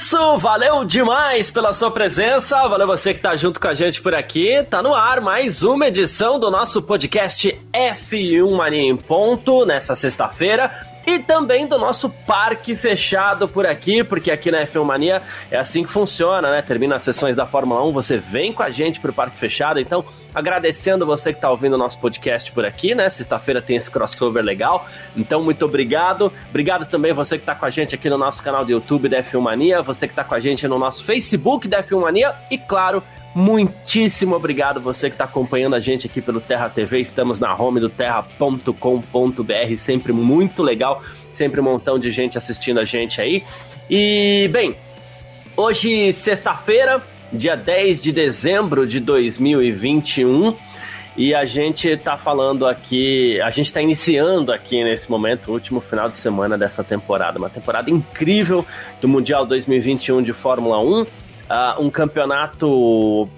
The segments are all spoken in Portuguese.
Isso, valeu demais pela sua presença, valeu você que tá junto com a gente por aqui. Tá no ar mais uma edição do nosso podcast F1 Mania em ponto nessa sexta-feira e também do nosso parque fechado por aqui, porque aqui na F1 Mania é assim que funciona, né? Termina as sessões da Fórmula 1, você vem com a gente pro parque fechado. Então, agradecendo você que está ouvindo o nosso podcast por aqui, né? Sexta-feira tem esse crossover legal. Então, muito obrigado. Obrigado também você que está com a gente aqui no nosso canal do YouTube da F1 Mania, você que está com a gente no nosso Facebook da F1 Mania e, claro, Muitíssimo obrigado você que está acompanhando a gente aqui pelo Terra TV. Estamos na home do terra.com.br, sempre muito legal, sempre um montão de gente assistindo a gente aí. E, bem, hoje, sexta-feira, dia 10 de dezembro de 2021. E a gente está falando aqui, a gente está iniciando aqui nesse momento o último final de semana dessa temporada, uma temporada incrível do Mundial 2021 de Fórmula 1 uh, um campeonato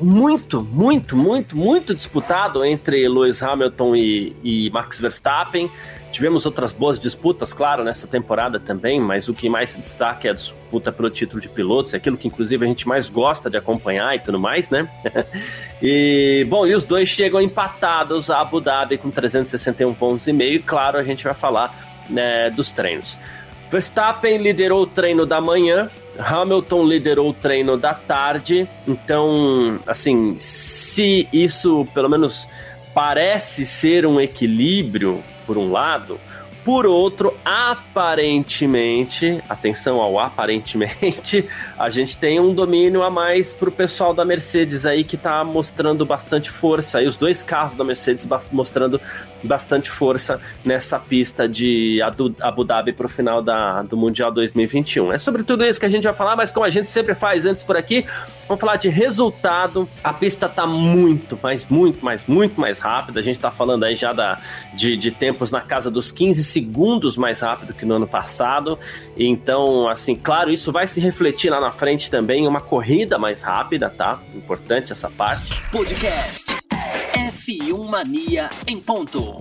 muito, muito, muito, muito disputado entre Lewis Hamilton e, e, Max Verstappen. Tivemos outras boas disputas, claro, nessa temporada também, mas o que mais se destaca é a disputa pelo título de pilotos, é aquilo que inclusive a gente mais gosta de acompanhar e tudo mais, né? e, bom, e os dois chegam empatados a Abu Dhabi com 361 pontos e meio, e claro, a gente vai falar né, dos treinos. Verstappen liderou o treino da manhã, Hamilton liderou o treino da tarde, então, assim, se isso pelo menos parece ser um equilíbrio, por um lado, por outro, aparentemente, atenção ao aparentemente, a gente tem um domínio a mais pro pessoal da Mercedes aí que tá mostrando bastante força. E os dois carros da Mercedes mostrando bastante força nessa pista de Abu Dhabi pro final da, do Mundial 2021. É sobre tudo isso que a gente vai falar, mas como a gente sempre faz antes por aqui, vamos falar de resultado. A pista tá muito, mas muito, mas muito mais rápida. A gente tá falando aí já da, de, de tempos na casa dos 15 segundos mais rápido que no ano passado. Então, assim, claro, isso vai se refletir lá na frente também, uma corrida mais rápida, tá? Importante essa parte. Podcast F1 Mania em ponto.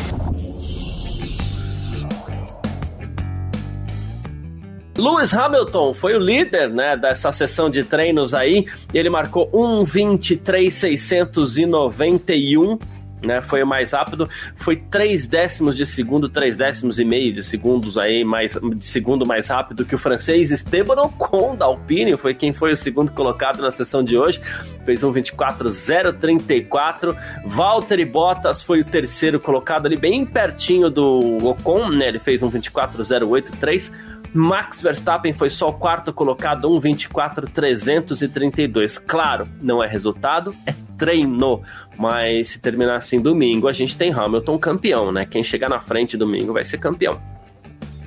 Lewis Hamilton foi o líder né, dessa sessão de treinos aí. Ele marcou 1,23,691 né? Foi o mais rápido, foi três décimos de segundo, três décimos e meio de segundos aí, mais, de segundo mais rápido que o francês Esteban Ocon da Alpine, foi quem foi o segundo colocado na sessão de hoje, fez um 24.034. Valtteri Bottas foi o terceiro colocado ali, bem pertinho do Ocon, né? Ele fez um 24.083. Max Verstappen foi só o quarto colocado, 1.24.332. Claro, não é resultado, é treino. Mas se terminar assim domingo, a gente tem Hamilton campeão, né? Quem chegar na frente domingo vai ser campeão.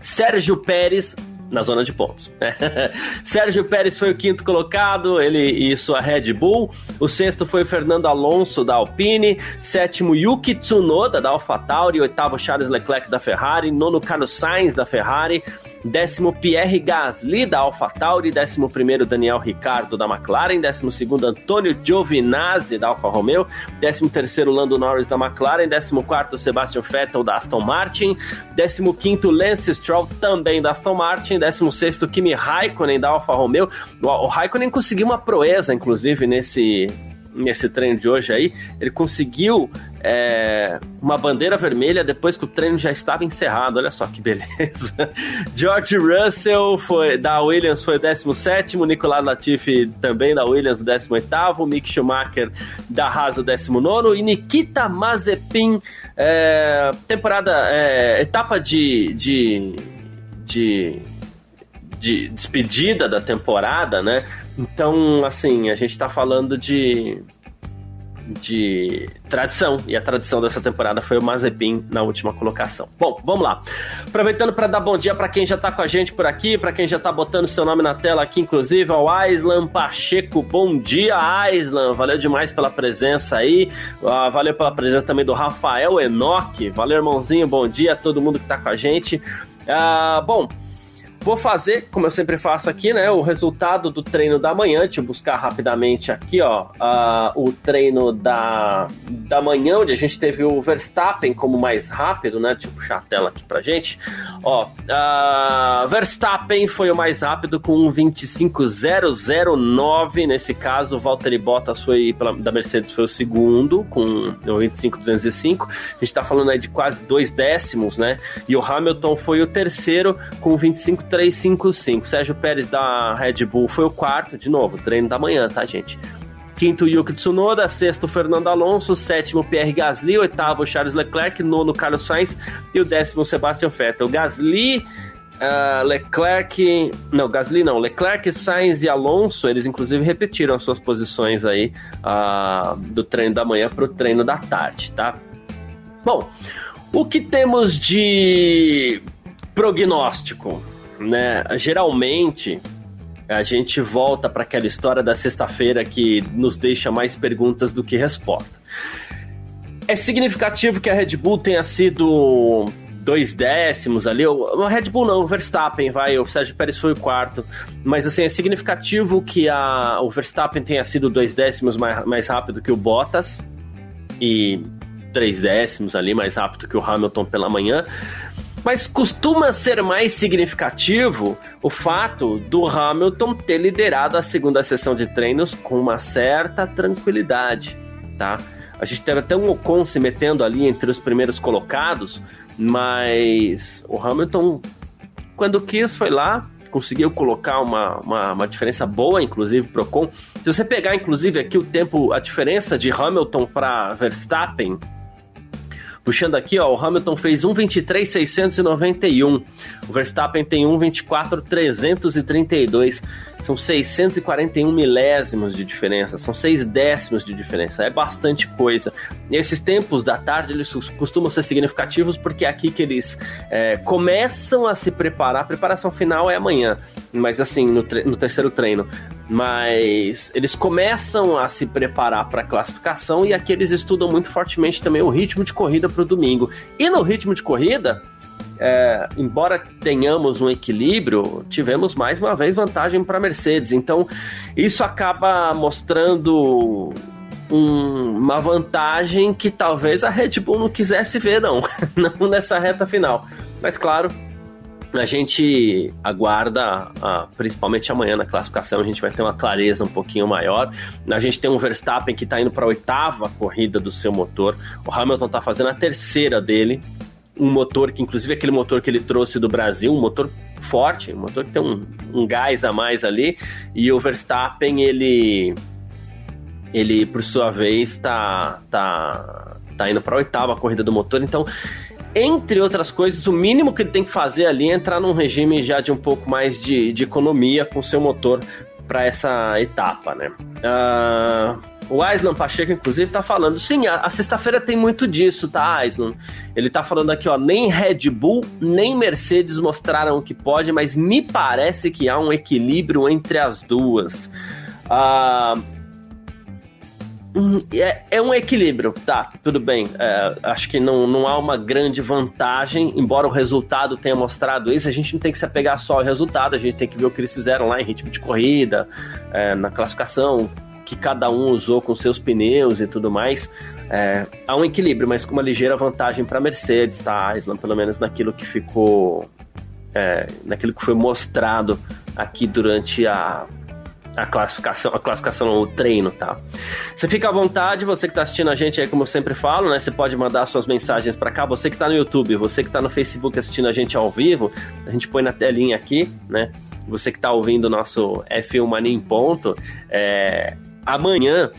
Sérgio Pérez na zona de pontos. Sérgio Pérez foi o quinto colocado, ele e sua Red Bull. O sexto foi o Fernando Alonso da Alpine, sétimo Yuki Tsunoda da AlphaTauri, oitavo Charles Leclerc da Ferrari, nono Carlos Sainz da Ferrari, décimo Pierre Gasly da AlphaTauri, décimo primeiro Daniel Ricardo da McLaren, décimo segundo Antônio Giovinazzi da Alfa Romeo, décimo terceiro Lando Norris da McLaren, décimo quarto Sebastian Vettel da Aston Martin, décimo quinto Lance Stroll também da Aston Martin, décimo sexto Kimi Raikkonen da Alfa Romeo. O Raikkonen conseguiu uma proeza, inclusive, nesse nesse treino de hoje aí, ele conseguiu é, uma bandeira vermelha depois que o treino já estava encerrado. Olha só que beleza. George Russell foi da Williams foi o 17, Nicolas Latifi também da Williams, o 18, Mick Schumacher da Haas, o 19, e Nikita Mazepin, é, temporada, é, etapa de, de, de de despedida da temporada, né? Então, assim, a gente tá falando de de tradição. E a tradição dessa temporada foi o Mazepin na última colocação. Bom, vamos lá. Aproveitando para dar bom dia para quem já está com a gente por aqui, para quem já está botando seu nome na tela aqui, inclusive, ao Aislan Pacheco. Bom dia, Aislan. Valeu demais pela presença aí. Uh, valeu pela presença também do Rafael Enoque. Valeu, irmãozinho. Bom dia a todo mundo que está com a gente. Uh, bom, Vou fazer, como eu sempre faço aqui, né, o resultado do treino da manhã. Deixa eu buscar rapidamente aqui, ó, uh, o treino da, da manhã, onde a gente teve o Verstappen como mais rápido, né? Deixa eu puxar a tela aqui pra gente. Ó, uh, Verstappen foi o mais rápido com um 25.009. Nesse caso, Valtteri Bottas foi, pela, da Mercedes foi o segundo, com um 25.205. A gente tá falando aí de quase dois décimos, né? E o Hamilton foi o terceiro com 25 355. Sérgio Pérez da Red Bull foi o quarto, de novo, treino da manhã, tá, gente? Quinto, Yuki Tsunoda. Sexto, Fernando Alonso. Sétimo, Pierre Gasly. Oitavo, Charles Leclerc. Nono, Carlos Sainz. E o décimo, Sebastian Vettel. Gasly, uh, Leclerc... Não, Gasly não. Leclerc, Sainz e Alonso, eles inclusive repetiram as suas posições aí uh, do treino da manhã para o treino da tarde, tá? Bom, o que temos de prognóstico? Né? Geralmente a gente volta para aquela história da sexta-feira que nos deixa mais perguntas do que resposta. É significativo que a Red Bull tenha sido dois décimos ali, o Red Bull não, o Verstappen vai, o Sérgio Pérez foi o quarto, mas assim, é significativo que a, o Verstappen tenha sido dois décimos mais, mais rápido que o Bottas e três décimos ali mais rápido que o Hamilton pela manhã, mas costuma ser mais significativo o fato do Hamilton ter liderado a segunda sessão de treinos com uma certa tranquilidade, tá? A gente teve até um Ocon se metendo ali entre os primeiros colocados, mas o Hamilton, quando quis, foi lá, conseguiu colocar uma, uma, uma, diferença boa, inclusive, pro Ocon. Se você pegar, inclusive, aqui o tempo, a diferença de Hamilton para Verstappen Puxando aqui, ó, o Hamilton fez 1,23,691. O Verstappen tem 1,24,332. São 641 milésimos de diferença, são 6 décimos de diferença, é bastante coisa. E esses tempos da tarde eles costumam ser significativos porque é aqui que eles é, começam a se preparar. A preparação final é amanhã, mas assim, no, no terceiro treino. Mas eles começam a se preparar para a classificação e aqui eles estudam muito fortemente também o ritmo de corrida para o domingo. E no ritmo de corrida, é, embora tenhamos um equilíbrio, tivemos mais uma vez vantagem para a Mercedes. Então, isso acaba mostrando um, uma vantagem que talvez a Red Bull não quisesse ver, não, não nessa reta final. Mas, claro, a gente aguarda, principalmente amanhã na classificação, a gente vai ter uma clareza um pouquinho maior. A gente tem um Verstappen que está indo para a oitava corrida do seu motor. O Hamilton está fazendo a terceira dele um motor que, inclusive, aquele motor que ele trouxe do Brasil, um motor forte, um motor que tem um, um gás a mais ali, e o Verstappen, ele, ele por sua vez, está tá, tá indo para a oitava corrida do motor, então entre outras coisas, o mínimo que ele tem que fazer ali é entrar num regime já de um pouco mais de, de economia com seu motor para essa etapa, né? Uh, o Aislan Pacheco, inclusive, tá falando. Sim, a, a sexta-feira tem muito disso, tá, Aislan? Ele tá falando aqui, ó. Nem Red Bull, nem Mercedes mostraram o que pode, mas me parece que há um equilíbrio entre as duas. Ah. É, é, um equilíbrio, tá, tudo bem. É, acho que não, não há uma grande vantagem, embora o resultado tenha mostrado isso. A gente não tem que se apegar só ao resultado, a gente tem que ver o que eles fizeram lá em ritmo de corrida, é, na classificação, que cada um usou com seus pneus e tudo mais. É, há um equilíbrio, mas com uma ligeira vantagem para Mercedes, tá, Island? Pelo menos naquilo que ficou. É, naquilo que foi mostrado aqui durante a, a classificação, a classificação, o treino, tá? Você fica à vontade, você que está assistindo a gente aí, como eu sempre falo, né? Você pode mandar suas mensagens para cá, você que está no YouTube, você que está no Facebook assistindo a gente ao vivo, a gente põe na telinha aqui, né? Você que está ouvindo o nosso F1 Mania em ponto, é, amanhã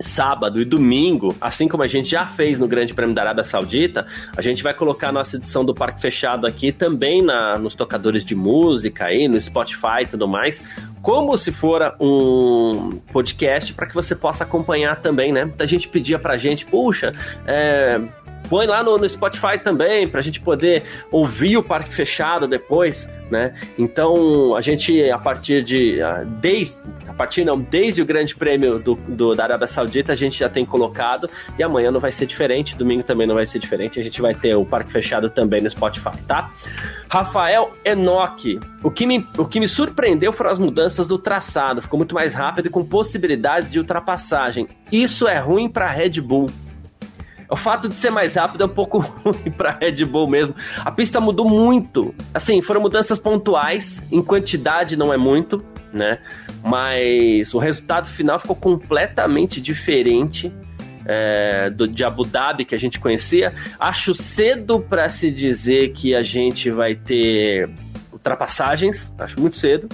sábado e domingo, assim como a gente já fez no Grande Prêmio da Arábia Saudita, a gente vai colocar a nossa edição do Parque Fechado aqui também na, nos tocadores de música aí, no Spotify e tudo mais, como se fora um podcast para que você possa acompanhar também, né? Muita gente pedia pra gente, puxa, é, põe lá no, no Spotify também, para a gente poder ouvir o parque fechado depois, né? Então, a gente, a partir de. Desde, a partir não, desde o Grande Prêmio do, do, da Arábia Saudita, a gente já tem colocado, e amanhã não vai ser diferente, domingo também não vai ser diferente, a gente vai ter o parque fechado também no Spotify, tá? Rafael Enoch, o que me, o que me surpreendeu foram as mudanças do traçado, ficou muito mais rápido e com possibilidades de ultrapassagem. Isso é ruim para Red Bull. O fato de ser mais rápido é um pouco ruim para Red Bull mesmo. A pista mudou muito. Assim, foram mudanças pontuais, em quantidade não é muito, né? Mas o resultado final ficou completamente diferente é, do, de Abu Dhabi que a gente conhecia. Acho cedo para se dizer que a gente vai ter ultrapassagens, acho muito cedo.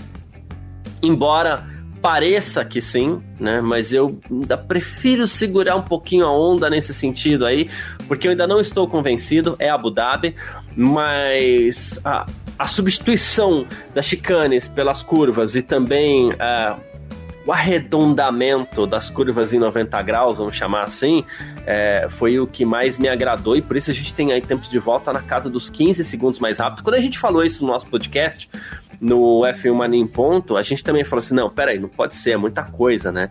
Embora pareça que sim, né? Mas eu ainda prefiro segurar um pouquinho a onda nesse sentido aí, porque eu ainda não estou convencido. É Abu Dhabi, mas a, a substituição das chicanes pelas curvas e também uh, o arredondamento das curvas em 90 graus, vamos chamar assim, é, foi o que mais me agradou e por isso a gente tem aí tempos de volta na casa dos 15 segundos mais rápido. Quando a gente falou isso no nosso podcast, no F1 Mania em ponto, a gente também falou assim, não, peraí, não pode ser, é muita coisa, né?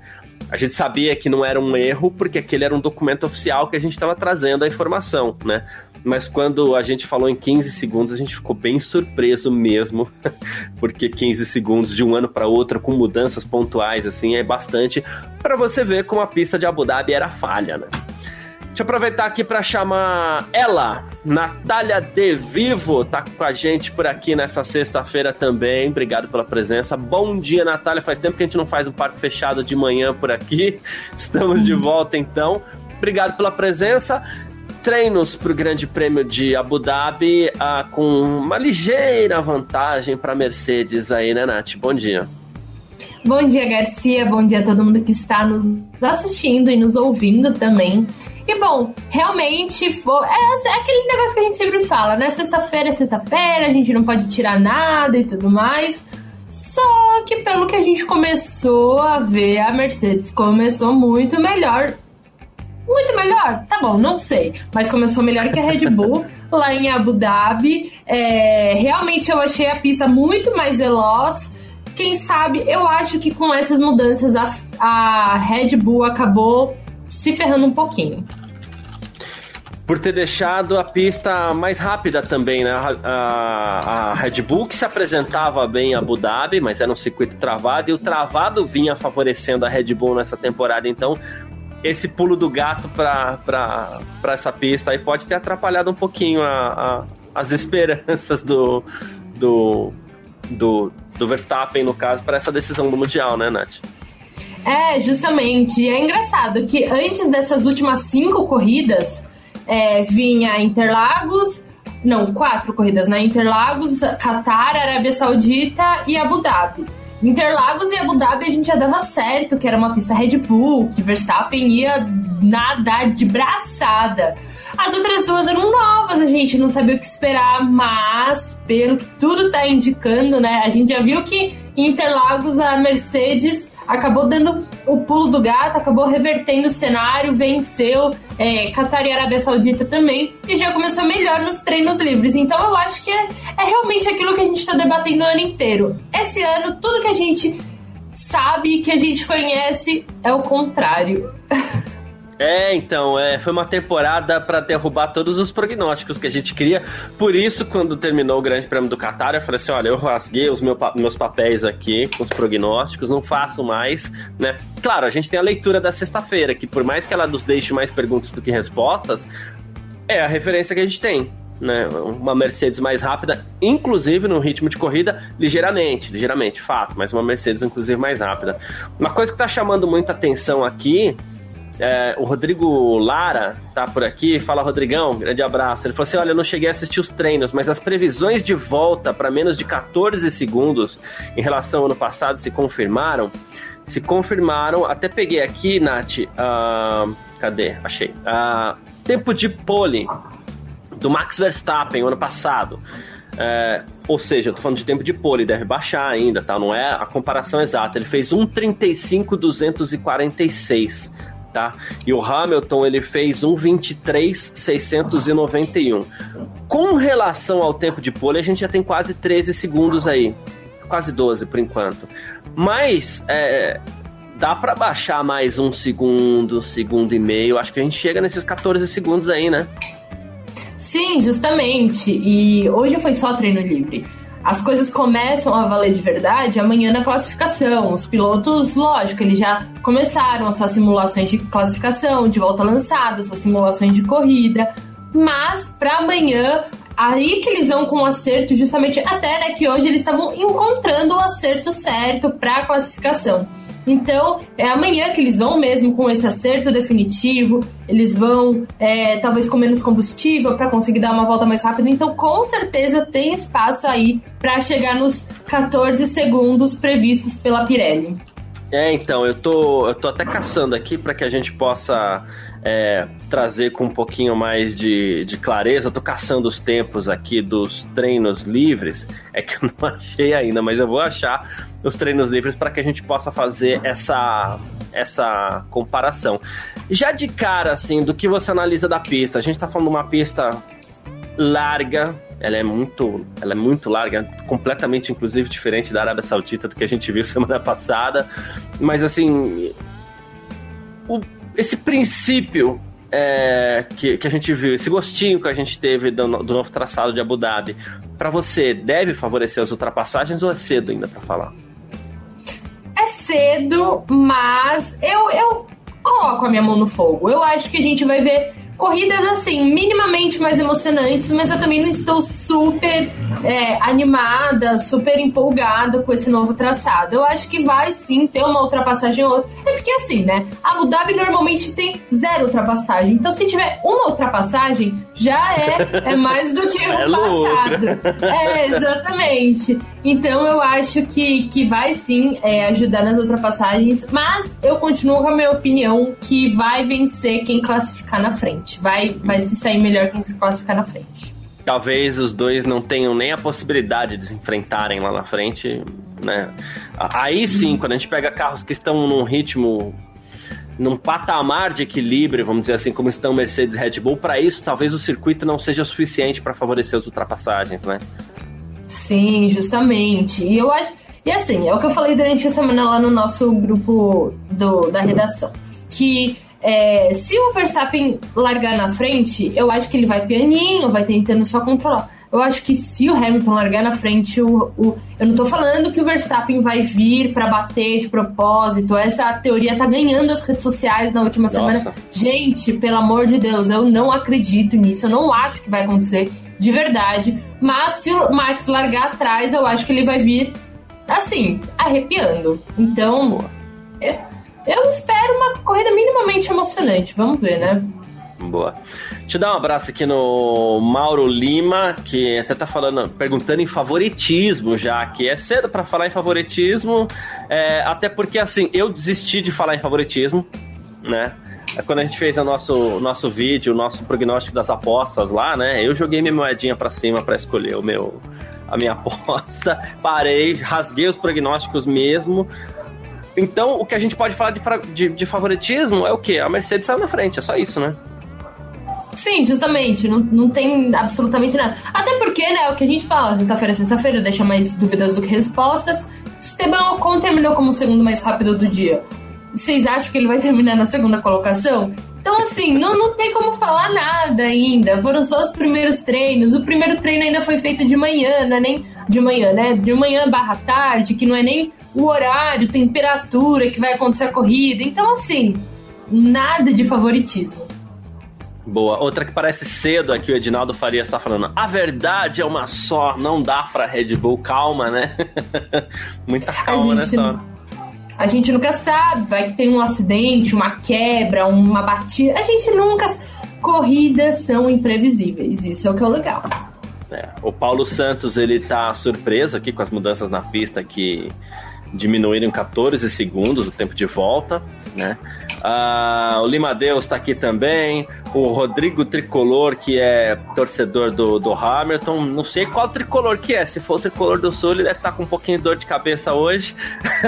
A gente sabia que não era um erro, porque aquele era um documento oficial que a gente estava trazendo a informação, né? Mas quando a gente falou em 15 segundos, a gente ficou bem surpreso mesmo, porque 15 segundos de um ano para outro, com mudanças pontuais, assim, é bastante para você ver como a pista de Abu Dhabi era falha, né? Deixa eu aproveitar aqui para chamar ela, Natália De Vivo, tá com a gente por aqui nessa sexta-feira também. Obrigado pela presença. Bom dia, Natália. Faz tempo que a gente não faz um parque fechado de manhã por aqui. Estamos de volta então. Obrigado pela presença. Treinos para o Grande Prêmio de Abu Dhabi ah, com uma ligeira vantagem para Mercedes aí, né, Nath? Bom dia. Bom dia, Garcia. Bom dia a todo mundo que está nos assistindo e nos ouvindo também. E bom, realmente foi. É, é aquele negócio que a gente sempre fala, né? Sexta-feira é sexta-feira, a gente não pode tirar nada e tudo mais. Só que pelo que a gente começou a ver, a Mercedes começou muito melhor. Muito melhor? Tá bom, não sei. Mas começou melhor que a Red Bull lá em Abu Dhabi. É, realmente eu achei a pista muito mais veloz quem sabe, eu acho que com essas mudanças a, a Red Bull acabou se ferrando um pouquinho. Por ter deixado a pista mais rápida também, né? A, a, a Red Bull que se apresentava bem em Abu Dhabi, mas era um circuito travado, e o travado vinha favorecendo a Red Bull nessa temporada. Então, esse pulo do gato para essa pista aí pode ter atrapalhado um pouquinho a, a, as esperanças do, do, do, do Verstappen, no caso, para essa decisão do Mundial, né, Nath? É, justamente. É engraçado que antes dessas últimas cinco corridas, é, vinha Interlagos, não, quatro corridas, né? Interlagos, Qatar, Arábia Saudita e Abu Dhabi. Interlagos e Abu Dhabi a gente já dava certo, que era uma pista Red Bull, que Verstappen ia nadar de braçada. As outras duas eram novas, a gente não sabia o que esperar, mas pelo que tudo tá indicando, né? A gente já viu que em Interlagos a Mercedes acabou dando o pulo do gato, acabou revertendo o cenário, venceu é, Qatar e Arábia Saudita também, e já começou melhor nos treinos livres. Então eu acho que é, é realmente aquilo que a gente está debatendo o ano inteiro. Esse ano, tudo que a gente sabe, que a gente conhece, é o contrário. É, então, é, foi uma temporada para derrubar todos os prognósticos que a gente queria. Por isso, quando terminou o Grande Prêmio do Qatar, eu falei assim: olha, eu rasguei os meu, meus papéis aqui com os prognósticos, não faço mais, né? Claro, a gente tem a leitura da sexta-feira, que por mais que ela nos deixe mais perguntas do que respostas, é a referência que a gente tem. Né, uma Mercedes mais rápida, inclusive no ritmo de corrida, ligeiramente, ligeiramente, fato, mas uma Mercedes inclusive mais rápida. Uma coisa que está chamando muita atenção aqui é, o Rodrigo Lara tá por aqui. Fala, Rodrigão, grande abraço. Ele falou assim: olha, eu não cheguei a assistir os treinos, mas as previsões de volta para menos de 14 segundos em relação ao ano passado se confirmaram. Se confirmaram, até peguei aqui, Nath. Uh, cadê? Achei. Uh, tempo de pole do Max Verstappen, ano passado. É, ou seja, eu tô falando de tempo de pole, deve baixar ainda, tá? Não é a comparação exata. Ele fez 1,35,246, tá? E o Hamilton, ele fez 1,23,691. Com relação ao tempo de pole, a gente já tem quase 13 segundos aí. Quase 12 por enquanto. Mas, é, dá para baixar mais um segundo, segundo e meio. Acho que a gente chega nesses 14 segundos aí, né? Sim, justamente. E hoje foi só treino livre. As coisas começam a valer de verdade amanhã na classificação. Os pilotos, lógico, eles já começaram as suas simulações de classificação, de volta lançada, suas simulações de corrida. Mas para amanhã, aí que eles vão com o acerto, justamente até né, que hoje eles estavam encontrando o acerto certo para a classificação. Então, é amanhã que eles vão mesmo com esse acerto definitivo, eles vão é, talvez com menos combustível para conseguir dar uma volta mais rápida. Então, com certeza tem espaço aí para chegar nos 14 segundos previstos pela Pirelli. É, então, eu tô, eu tô até caçando aqui para que a gente possa é, trazer com um pouquinho mais de, de clareza. Tô caçando os tempos aqui dos treinos livres. É que eu não achei ainda, mas eu vou achar os treinos livres para que a gente possa fazer essa, essa comparação. Já de cara, assim, do que você analisa da pista, a gente tá falando de uma pista larga, ela é muito, ela é muito larga, completamente inclusive diferente da Arábia Saudita do que a gente viu semana passada, mas assim, o esse princípio é, que, que a gente viu, esse gostinho que a gente teve do, do novo traçado de Abu Dhabi, para você, deve favorecer as ultrapassagens ou é cedo ainda para falar? É cedo, mas eu, eu coloco a minha mão no fogo. Eu acho que a gente vai ver corridas assim, minimamente mais emocionantes, mas eu também não estou super é, animada, super empolgada com esse novo traçado. Eu acho que vai sim ter uma ultrapassagem ou outra. É porque assim, né? Abu Dhabi normalmente tem zero ultrapassagem. Então, se tiver uma ultrapassagem, já é, é mais do que o é passado. É, exatamente. Então eu acho que, que vai sim é, ajudar nas ultrapassagens, mas eu continuo com a minha opinião que vai vencer quem classificar na frente. Vai, vai se sair melhor quem se classificar na frente. Talvez os dois não tenham nem a possibilidade de se enfrentarem lá na frente, né? Aí sim, quando a gente pega carros que estão num ritmo num patamar de equilíbrio, vamos dizer assim, como estão Mercedes e Red Bull, para isso talvez o circuito não seja suficiente para favorecer as ultrapassagens, né? Sim, justamente. E eu acho. E assim, é o que eu falei durante a semana lá no nosso grupo do, da redação. Que é, se o Verstappen largar na frente, eu acho que ele vai pianinho, vai tentando só controlar. Eu acho que se o Hamilton largar na frente, o, o eu não tô falando que o Verstappen vai vir para bater de propósito. Essa teoria tá ganhando as redes sociais na última Nossa. semana. Gente, pelo amor de Deus, eu não acredito nisso. Eu não acho que vai acontecer de verdade. Mas se o Max largar atrás, eu acho que ele vai vir assim, arrepiando. Então, eu, eu espero uma corrida minimamente emocionante. Vamos ver, né? Boa. Eu dar um abraço aqui no Mauro Lima, que até tá falando, perguntando em favoritismo já, que é cedo para falar em favoritismo, é, até porque assim, eu desisti de falar em favoritismo, né? É quando a gente fez o nosso, nosso vídeo, o nosso prognóstico das apostas lá, né? Eu joguei minha moedinha para cima para escolher o meu, a minha aposta, parei, rasguei os prognósticos mesmo. Então, o que a gente pode falar de, de, de favoritismo é o quê? A Mercedes saiu na frente, é só isso, né? Sim, justamente. Não, não tem absolutamente nada. Até porque, né, é o que a gente fala, sexta-feira, sexta-feira, deixa mais dúvidas do que respostas. Esteban Ocon terminou como o segundo mais rápido do dia vocês acham que ele vai terminar na segunda colocação? Então, assim, não, não tem como falar nada ainda. Foram só os primeiros treinos. O primeiro treino ainda foi feito de manhã, não é nem de manhã, né? De manhã barra tarde, que não é nem o horário, temperatura que vai acontecer a corrida. Então, assim, nada de favoritismo. Boa. Outra que parece cedo aqui, o Edinaldo Faria está falando. A verdade é uma só, não dá pra Red Bull. Calma, né? Muita calma nessa hora a gente nunca sabe, vai que tem um acidente, uma quebra, uma batida. A gente nunca. Corridas são imprevisíveis, isso é o que é o legal. É, o Paulo Santos ele tá surpreso aqui com as mudanças na pista que diminuíram 14 segundos o tempo de volta, né? Ah, o Lima Deus tá aqui também. O Rodrigo Tricolor, que é torcedor do, do Hamilton. Não sei qual tricolor que é. Se for o tricolor do Sul, ele deve estar tá com um pouquinho de dor de cabeça hoje.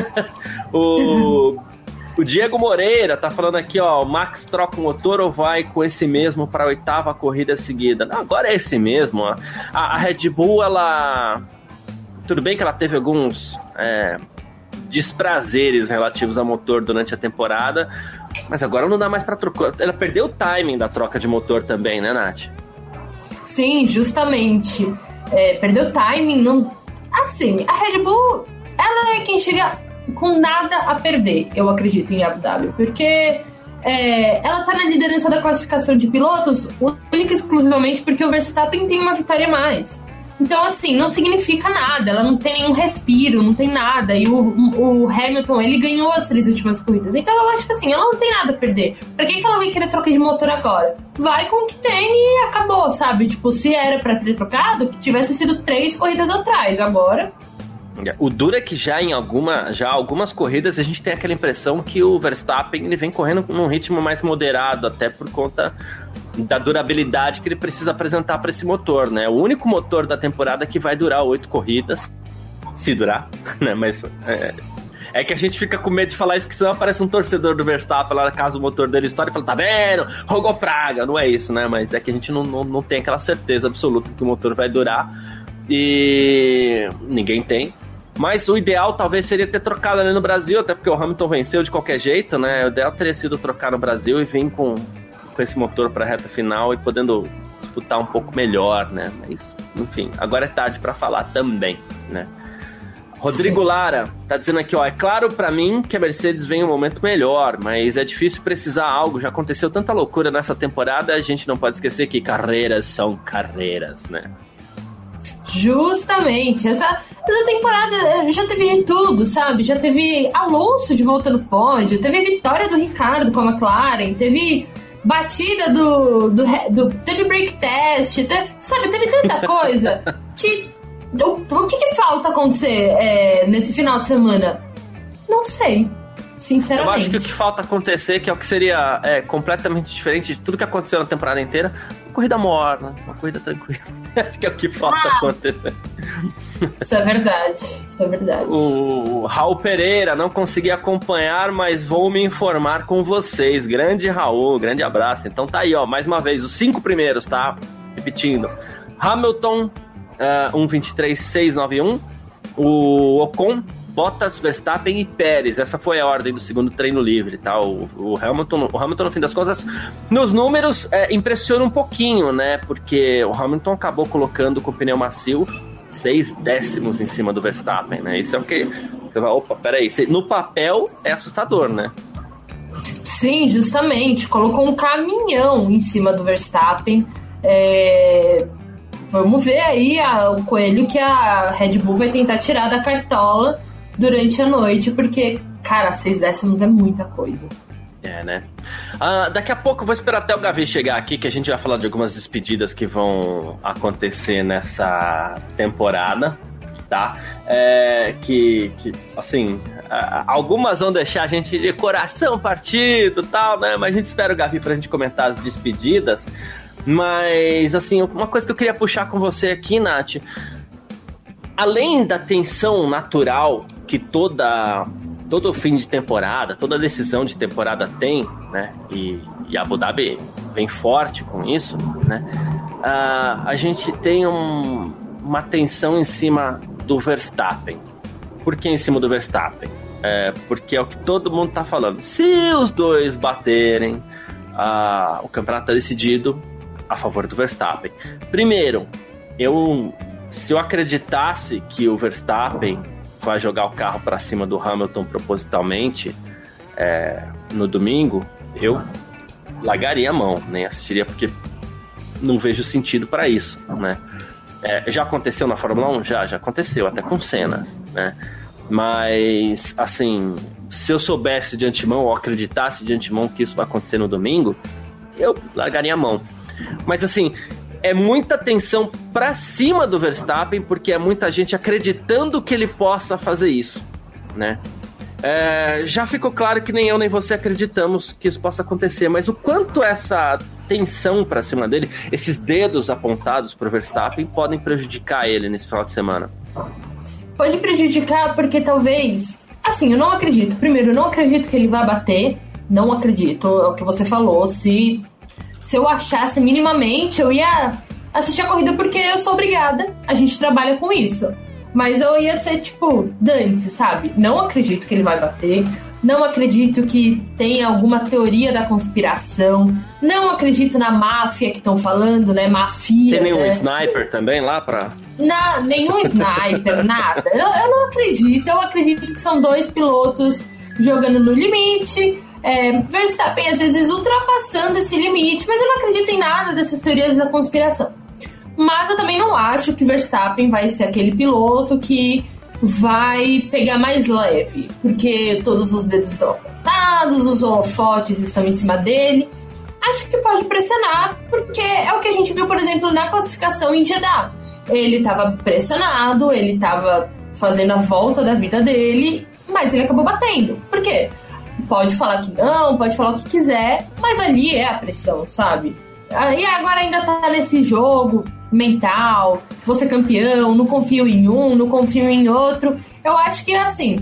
o. O Diego Moreira tá falando aqui, ó, o Max troca o motor ou vai com esse mesmo para a oitava corrida seguida? Não, agora é esse mesmo. Ó. A, a Red Bull, ela tudo bem que ela teve alguns é, desprazeres relativos ao motor durante a temporada, mas agora não dá mais para trocar. Ela perdeu o timing da troca de motor também, né, Nath? Sim, justamente. É, perdeu o timing. Não... Assim, a Red Bull, ela é quem chega com nada a perder, eu acredito, em Abu Dhabi, porque é, ela tá na liderança da classificação de pilotos única e exclusivamente porque o Verstappen tem uma vitória a mais. Então, assim, não significa nada, ela não tem nenhum respiro, não tem nada. E o, o Hamilton, ele ganhou as três últimas corridas. Então, eu acho que assim, ela não tem nada a perder. Pra que, que ela vai querer trocar de motor agora? Vai com o que tem e acabou, sabe? Tipo, se era pra ter trocado, que tivesse sido três corridas atrás. Agora, o duro é que já em alguma, já algumas corridas a gente tem aquela impressão que o Verstappen ele vem correndo num ritmo mais moderado, até por conta da durabilidade que ele precisa apresentar para esse motor, né? O único motor da temporada que vai durar oito corridas, se durar, né? Mas é, é, que a gente fica com medo de falar isso, que senão aparece um torcedor do Verstappen lá na casa motor dele estoura e fala, tá vendo? Rogou praga, não é isso, né? Mas é que a gente não, não, não tem aquela certeza absoluta que o motor vai durar e ninguém tem. Mas o ideal talvez seria ter trocado ali no Brasil, até porque o Hamilton venceu de qualquer jeito, né? O ideal teria sido trocar no Brasil e vir com, com esse motor para a reta final e podendo disputar um pouco melhor, né? Mas, enfim, agora é tarde para falar também, né? Rodrigo Sim. Lara tá dizendo aqui, ó, é claro para mim que a Mercedes vem um momento melhor, mas é difícil precisar algo, já aconteceu tanta loucura nessa temporada, a gente não pode esquecer que carreiras são carreiras, né? Justamente. Essa, essa temporada eh, já teve de tudo, sabe? Já teve Alonso de volta no pódio, teve vitória do Ricardo com a McLaren, teve batida do. do, do teve break test, teve, sabe? Teve tanta coisa que. O, o que, que falta acontecer é, nesse final de semana? Não sei. Sinceramente. Eu acho que o que falta acontecer, que é o que seria é, completamente diferente de tudo que aconteceu na temporada inteira, uma corrida morna, uma corrida tranquila. acho que é o que falta ah, acontecer. Isso é verdade, isso é verdade. O Raul Pereira, não consegui acompanhar, mas vou me informar com vocês. Grande Raul, grande abraço. Então tá aí, ó, mais uma vez, os cinco primeiros, tá? Repetindo. Hamilton, uh, 1.23.691. O Ocon, Bottas, Verstappen e Pérez. Essa foi a ordem do segundo treino livre, tá? O, o Hamilton, o Hamilton, no fim das contas, nos números é, impressiona um pouquinho, né? Porque o Hamilton acabou colocando com o pneu macio seis décimos em cima do Verstappen, né? Isso é o que. Opa, peraí. No papel é assustador, né? Sim, justamente. Colocou um caminhão em cima do Verstappen. É... Vamos ver aí a, o coelho que a Red Bull vai tentar tirar da cartola durante a noite, porque, cara, seis décimos é muita coisa. É, né? Uh, daqui a pouco vou esperar até o Gavi chegar aqui, que a gente vai falar de algumas despedidas que vão acontecer nessa temporada, tá? É, que, que, assim, algumas vão deixar a gente de coração partido tal, né? Mas a gente espera o Gavi pra gente comentar as despedidas. Mas, assim, uma coisa que eu queria puxar com você aqui, Nath, além da tensão natural que toda todo fim de temporada, toda decisão de temporada tem, né? E, e Abu Dhabi vem forte com isso, né? Uh, a gente tem um, uma tensão em cima do Verstappen. Por que em cima do Verstappen? É, porque é o que todo mundo tá falando. Se os dois baterem, uh, o campeonato tá decidido a favor do Verstappen. Primeiro, eu se eu acreditasse que o Verstappen vai jogar o carro para cima do Hamilton propositalmente é, no domingo, eu largaria a mão, nem assistiria porque não vejo sentido para isso, né? É, já aconteceu na Fórmula 1? Já, já aconteceu, até com Senna, né? Mas, assim, se eu soubesse de antemão ou acreditasse de antemão que isso vai acontecer no domingo, eu largaria a mão. Mas, assim, é muita tensão para cima do Verstappen, porque é muita gente acreditando que ele possa fazer isso, né? É, já ficou claro que nem eu nem você acreditamos que isso possa acontecer, mas o quanto essa tensão para cima dele, esses dedos apontados para Verstappen, podem prejudicar ele nesse final de semana? Pode prejudicar porque talvez. Assim, eu não acredito. Primeiro, eu não acredito que ele vai bater. Não acredito. É o que você falou. Se, se eu achasse minimamente, eu ia assistir a corrida porque eu sou obrigada. A gente trabalha com isso. Mas eu ia ser tipo, dane-se, sabe? Não acredito que ele vai bater. Não acredito que tenha alguma teoria da conspiração. Não acredito na máfia que estão falando, né? Mafia. Tem nenhum né? sniper também lá pra. Na, nenhum sniper, nada. Eu, eu, não acredito. Eu acredito que são dois pilotos jogando no limite. É, Verstappen às vezes ultrapassando esse limite, mas eu não acredito em nada dessas teorias da conspiração. Mas eu também não acho que Verstappen vai ser aquele piloto que vai pegar mais leve, porque todos os dedos estão apontados, os holofotes estão em cima dele. Acho que pode pressionar, porque é o que a gente viu, por exemplo, na classificação em Jeddah. Ele estava pressionado, ele estava fazendo a volta da vida dele, mas ele acabou batendo. Por quê? Pode falar que não, pode falar o que quiser, mas ali é a pressão, sabe? E agora ainda tá nesse jogo mental, ser campeão, não confio em um, não confio em outro. Eu acho que é assim.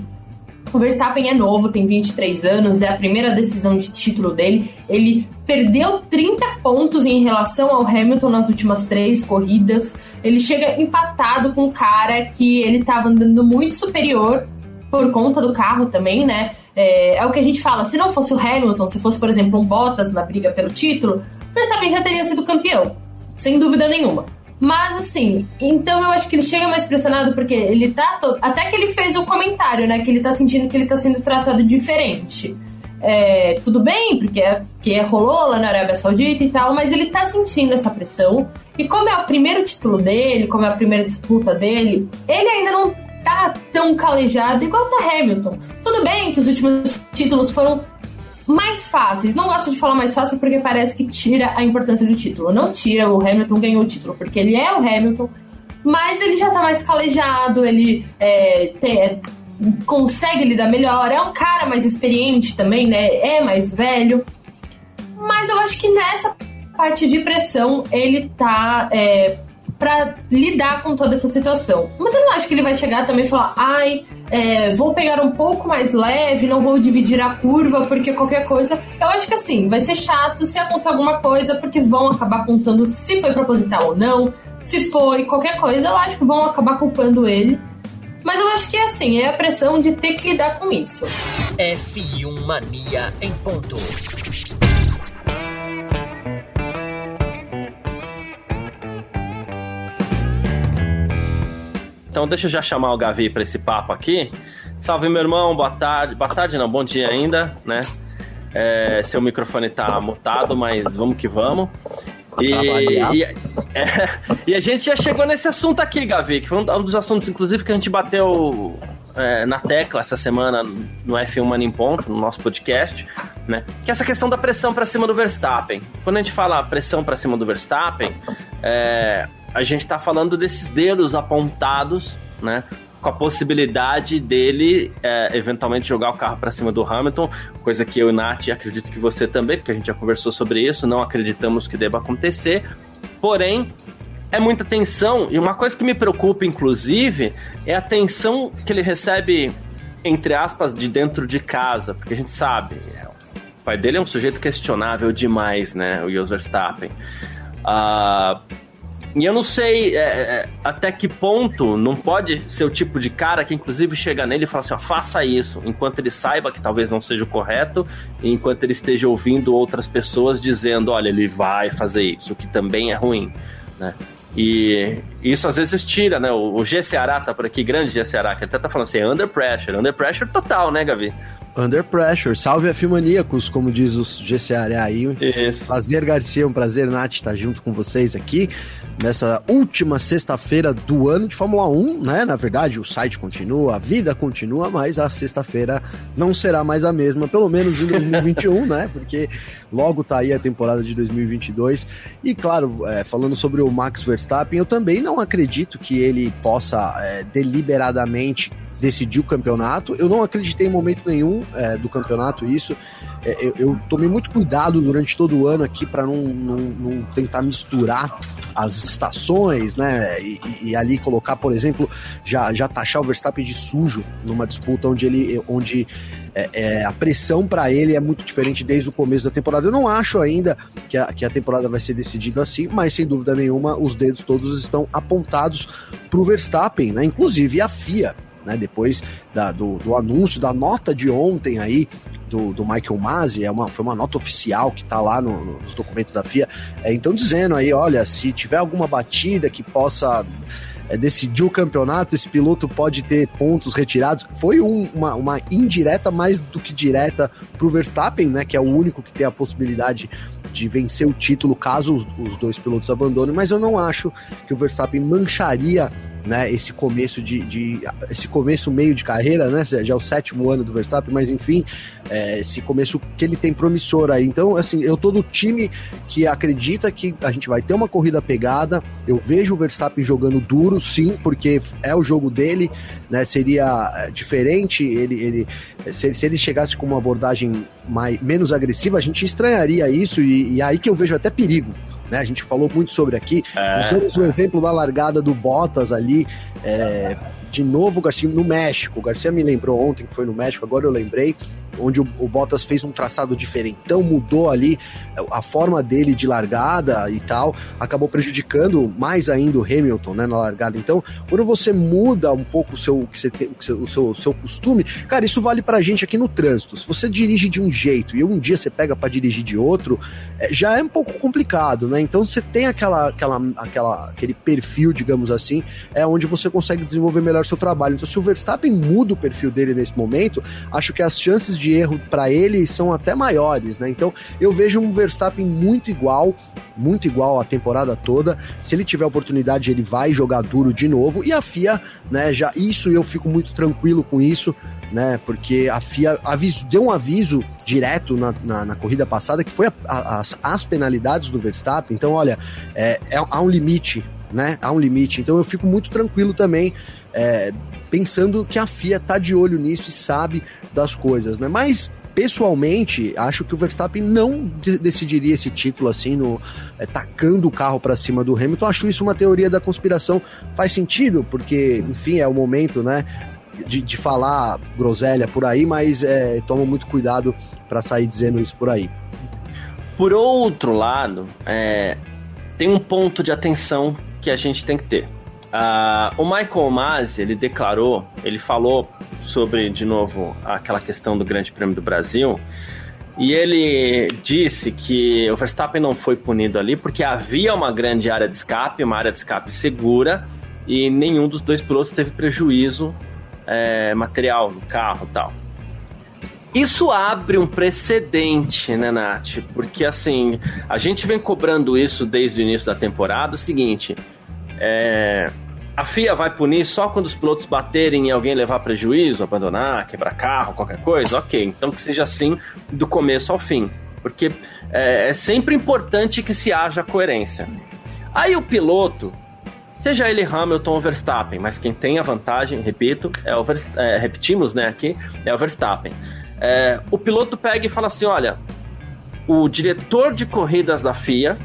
O Verstappen é novo, tem 23 anos, é a primeira decisão de título dele. Ele perdeu 30 pontos em relação ao Hamilton nas últimas três corridas. Ele chega empatado com um cara que ele estava andando muito superior por conta do carro também, né? É, é, o que a gente fala, se não fosse o Hamilton, se fosse, por exemplo, um Bottas na briga pelo título, Verstappen já teria sido campeão, sem dúvida nenhuma. Mas assim, então eu acho que ele chega mais pressionado porque ele tá. Todo... Até que ele fez o um comentário, né? Que ele tá sentindo que ele tá sendo tratado diferente. É, tudo bem, porque é, que rolou lá na Arábia Saudita e tal, mas ele tá sentindo essa pressão. E como é o primeiro título dele, como é a primeira disputa dele, ele ainda não tá tão calejado igual tá Hamilton. Tudo bem que os últimos títulos foram mais fáceis. Não gosto de falar mais fácil porque parece que tira a importância do título. Não tira, o Hamilton ganhou o título porque ele é o Hamilton, mas ele já tá mais calejado, ele é, tem, é, consegue lidar melhor, é um cara mais experiente também, né? É mais velho. Mas eu acho que nessa parte de pressão ele tá. É, para lidar com toda essa situação. Mas eu não acho que ele vai chegar também e falar, ai, é, vou pegar um pouco mais leve, não vou dividir a curva, porque qualquer coisa. Eu acho que assim, vai ser chato se acontecer alguma coisa, porque vão acabar apontando se foi proposital ou não, se foi qualquer coisa, eu acho que vão acabar culpando ele. Mas eu acho que é assim, é a pressão de ter que lidar com isso. F1 Mania em ponto. Então deixa eu já chamar o Gavi para esse papo aqui. Salve meu irmão, boa tarde. Boa tarde não, bom dia ainda, né? É, seu microfone tá mutado, mas vamos que vamos. E, e, é, e, a gente já chegou nesse assunto aqui, Gavi, que foi um dos assuntos, inclusive, que a gente bateu é, na tecla essa semana no F1 Mano em Ponto, no nosso podcast, né? Que é essa questão da pressão para cima do Verstappen. Quando a gente fala pressão para cima do Verstappen, é, a gente está falando desses dedos apontados, né? Com a possibilidade dele é, eventualmente jogar o carro para cima do Hamilton, coisa que eu e Nath acredito que você também, porque a gente já conversou sobre isso, não acreditamos que deva acontecer. Porém, é muita tensão, e uma coisa que me preocupa, inclusive, é a tensão que ele recebe, entre aspas, de dentro de casa, porque a gente sabe, o pai dele é um sujeito questionável demais, né? O Jos Verstappen. Uh, e eu não sei é, é, até que ponto não pode ser o tipo de cara que, inclusive, chega nele e fala assim: ó, faça isso, enquanto ele saiba que talvez não seja o correto, e enquanto ele esteja ouvindo outras pessoas dizendo: olha, ele vai fazer isso, o que também é ruim, né? E isso às vezes tira, né? O, o G Ceará tá por aqui, grande G Ceará, que até tá falando assim: under pressure, under pressure total, né, Gavi? Under Pressure. Salve a Filmaníacos, como diz o GCA aí. Isso. Prazer, Garcia, um prazer, Nath, estar junto com vocês aqui nessa última sexta-feira do ano de Fórmula 1, né? Na verdade, o site continua, a vida continua, mas a sexta-feira não será mais a mesma, pelo menos em 2021, né? Porque logo tá aí a temporada de 2022. E claro, é, falando sobre o Max Verstappen, eu também não acredito que ele possa é, deliberadamente decidir o campeonato. Eu não acreditei em momento nenhum é, do campeonato isso. É, eu, eu, tomei muito cuidado durante todo o ano aqui para não, não, não, tentar misturar as estações, né? E, e, ali colocar, por exemplo, já, já taxar o Verstappen de sujo numa disputa onde ele onde é, é, a pressão para ele é muito diferente desde o começo da temporada. Eu não acho ainda que a, que a temporada vai ser decidida assim, mas sem dúvida nenhuma os dedos todos estão apontados para o Verstappen, né? Inclusive a FIA né, depois da, do, do, anúncio da nota de ontem aí do, do Michael Masi, é uma, foi uma nota oficial que está lá no, nos documentos da FIA, é, então dizendo aí, olha, se tiver alguma batida que possa é, decidir o campeonato, esse piloto pode ter pontos retirados. Foi um, uma, uma indireta mais do que direta para o Verstappen, né, que é o único que tem a possibilidade de vencer o título caso os, os dois pilotos abandonem, mas eu não acho que o Verstappen mancharia né, esse começo de, de, esse começo meio de carreira, né, já é o sétimo ano do Verstappen, mas enfim, é, esse começo que ele tem promissor aí. Então, assim, eu tô do time que acredita que a gente vai ter uma corrida pegada. Eu vejo o Verstappen jogando duro, sim, porque é o jogo dele, né? Seria é, diferente ele, ele se, se ele chegasse com uma abordagem mais, menos agressiva, a gente estranharia isso e, e aí que eu vejo até perigo né? A gente falou muito sobre aqui. É. Usamos o exemplo da largada do Bottas ali. É, de novo Garcia no México. O Garcia me lembrou ontem que foi no México, agora eu lembrei onde o, o, Bottas fez um traçado diferentão, mudou ali a forma dele de largada e tal, acabou prejudicando mais ainda o Hamilton né, na largada. Então, quando você muda um pouco o seu, o seu, o seu, o seu costume, cara, isso vale pra gente aqui no trânsito. Se você dirige de um jeito e um dia você pega para dirigir de outro, é, já é um pouco complicado, né? Então você tem aquela, aquela, aquela, aquele perfil, digamos assim, é onde você consegue desenvolver melhor seu trabalho. Então, se o Verstappen muda o perfil dele nesse momento, acho que as chances de erro para ele são até maiores, né? Então eu vejo um Verstappen muito igual, muito igual a temporada toda. Se ele tiver oportunidade, ele vai jogar duro de novo. E a FIA, né? Já isso eu fico muito tranquilo com isso. Né, porque a FIA aviso, deu um aviso direto na, na, na corrida passada que foi a, a, as, as penalidades do Verstappen. Então, olha, é, é, há um limite, né? Há um limite. Então eu fico muito tranquilo também é, pensando que a FIA tá de olho nisso e sabe das coisas, né? Mas pessoalmente, acho que o Verstappen não decidiria esse título assim, no, é, tacando o carro para cima do Hamilton. Acho isso uma teoria da conspiração. Faz sentido, porque, enfim, é o momento, né? De, de falar groselha por aí, mas é, toma muito cuidado para sair dizendo isso por aí. Por outro lado, é, tem um ponto de atenção que a gente tem que ter. Uh, o Michael Masi, ele declarou, ele falou sobre, de novo, aquela questão do Grande Prêmio do Brasil, e ele disse que o Verstappen não foi punido ali porque havia uma grande área de escape, uma área de escape segura, e nenhum dos dois pilotos teve prejuízo é, material no carro tal. Isso abre um precedente, né, Nath? Porque assim, a gente vem cobrando isso desde o início da temporada. O seguinte, é, a FIA vai punir só quando os pilotos baterem e alguém levar prejuízo, abandonar, quebrar carro, qualquer coisa? Ok, então que seja assim do começo ao fim. Porque é, é sempre importante que se haja coerência. Aí o piloto, seja ele Hamilton ou Verstappen, mas quem tem a vantagem, repito, é o é, repetimos né, aqui, é o Verstappen. É, o piloto pega e fala assim: olha, o diretor de corridas da FIA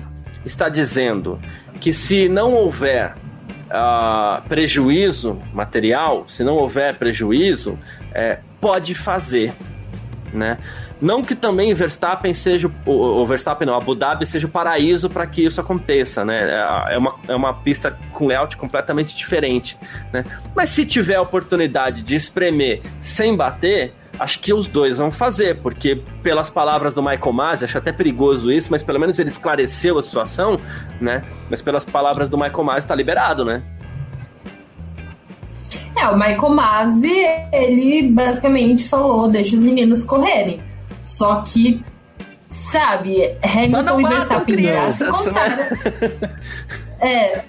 está dizendo que se não houver uh, prejuízo material, se não houver prejuízo, é, pode fazer, né? Não que também Verstappen seja o, Verstappen não, Abu Dhabi seja o paraíso para que isso aconteça, né? É, é uma, é uma pista com layout completamente diferente, né? Mas se tiver a oportunidade de espremer sem bater, acho que os dois vão fazer, porque pelas palavras do Michael Masi, acho até perigoso isso, mas pelo menos ele esclareceu a situação, né? Mas pelas palavras do Michael Masi tá liberado, né? É, o Michael Masi, ele basicamente falou, deixa os meninos correrem. Só que, sabe, Hamilton e Verstappen já se Né? É.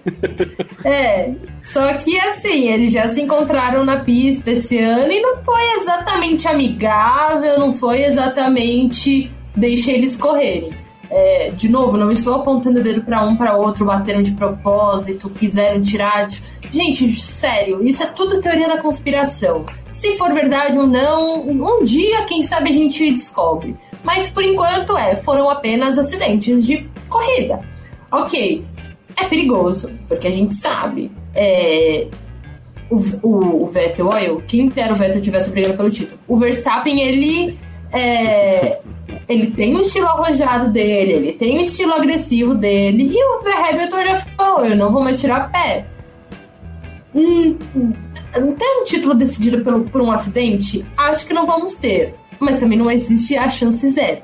É. Só que assim, eles já se encontraram na pista esse ano e não foi exatamente amigável, não foi exatamente deixar eles correrem. É, de novo, não estou apontando o dedo para um para outro, bateram de propósito, quiseram tirar. De... Gente, sério, isso é tudo teoria da conspiração. Se for verdade ou não, um dia, quem sabe, a gente descobre. Mas por enquanto é, foram apenas acidentes de corrida. Ok, é perigoso, porque a gente sabe. É, o, o, o Vettel, olha, quem o Vettel tivesse brigando pelo título. O Verstappen, ele. É, ele tem o estilo arrojado dele, ele tem o estilo agressivo dele, e o Hamilton já falou: eu não vou mais tirar pé. Hum, ter um título decidido pelo, por um acidente, acho que não vamos ter. Mas também não existe a chance zero.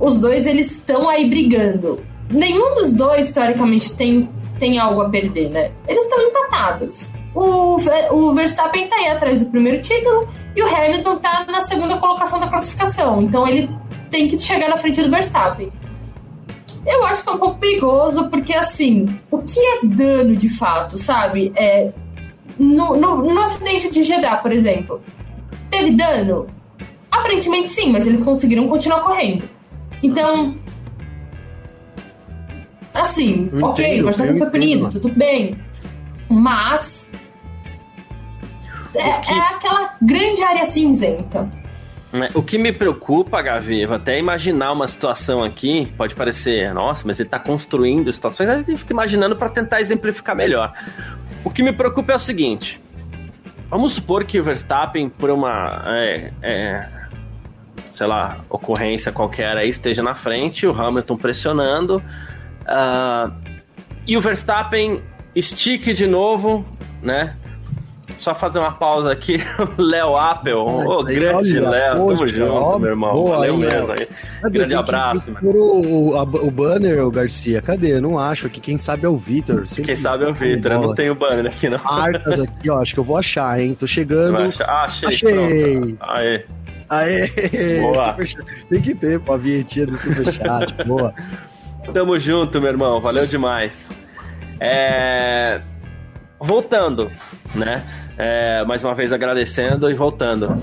Os dois, eles estão aí brigando. Nenhum dos dois, teoricamente, tem, tem algo a perder, né? Eles estão empatados. O, o Verstappen tá aí atrás do primeiro título e o Hamilton tá na segunda colocação da classificação. Então ele tem que chegar na frente do Verstappen. Eu acho que é um pouco perigoso, porque assim, o que é dano de fato, sabe? É, no, no, no acidente de Jeddah, por exemplo, teve dano? Aparentemente sim, mas eles conseguiram continuar correndo. Então, assim, eu ok, entendo, o Verstappen foi punido, tudo bem. Mas é, que... é aquela grande área cinzenta. É, o que me preocupa, Gavi, vou até imaginar uma situação aqui, pode parecer, nossa, mas ele está construindo situações, a gente fica imaginando para tentar exemplificar melhor. O que me preocupa é o seguinte: vamos supor que o Verstappen, por uma. É, é, sei lá, ocorrência qualquer aí, esteja na frente, o Hamilton pressionando, uh, e o Verstappen estique de novo, né? Só fazer uma pausa aqui. Léo Apple, ô oh, grande Léo, tamo junto, ó, meu irmão. Boa, Valeu aí, mesmo aí. Grande abraço. Que, o, o, banner, o Garcia, cadê? Eu não acho aqui. Quem sabe é o Vitor. Quem sabe é o Vitor, eu não tenho banner aqui não. Arcas aqui, ó, acho que eu vou achar, hein? Tô chegando. Ah, achei. Achei. Aê. Aê. Boa. Tem que ter, pô, a vinhetinha do Superchat. Boa. Tamo junto, meu irmão. Valeu demais. É... Voltando, né? É, mais uma vez agradecendo e voltando.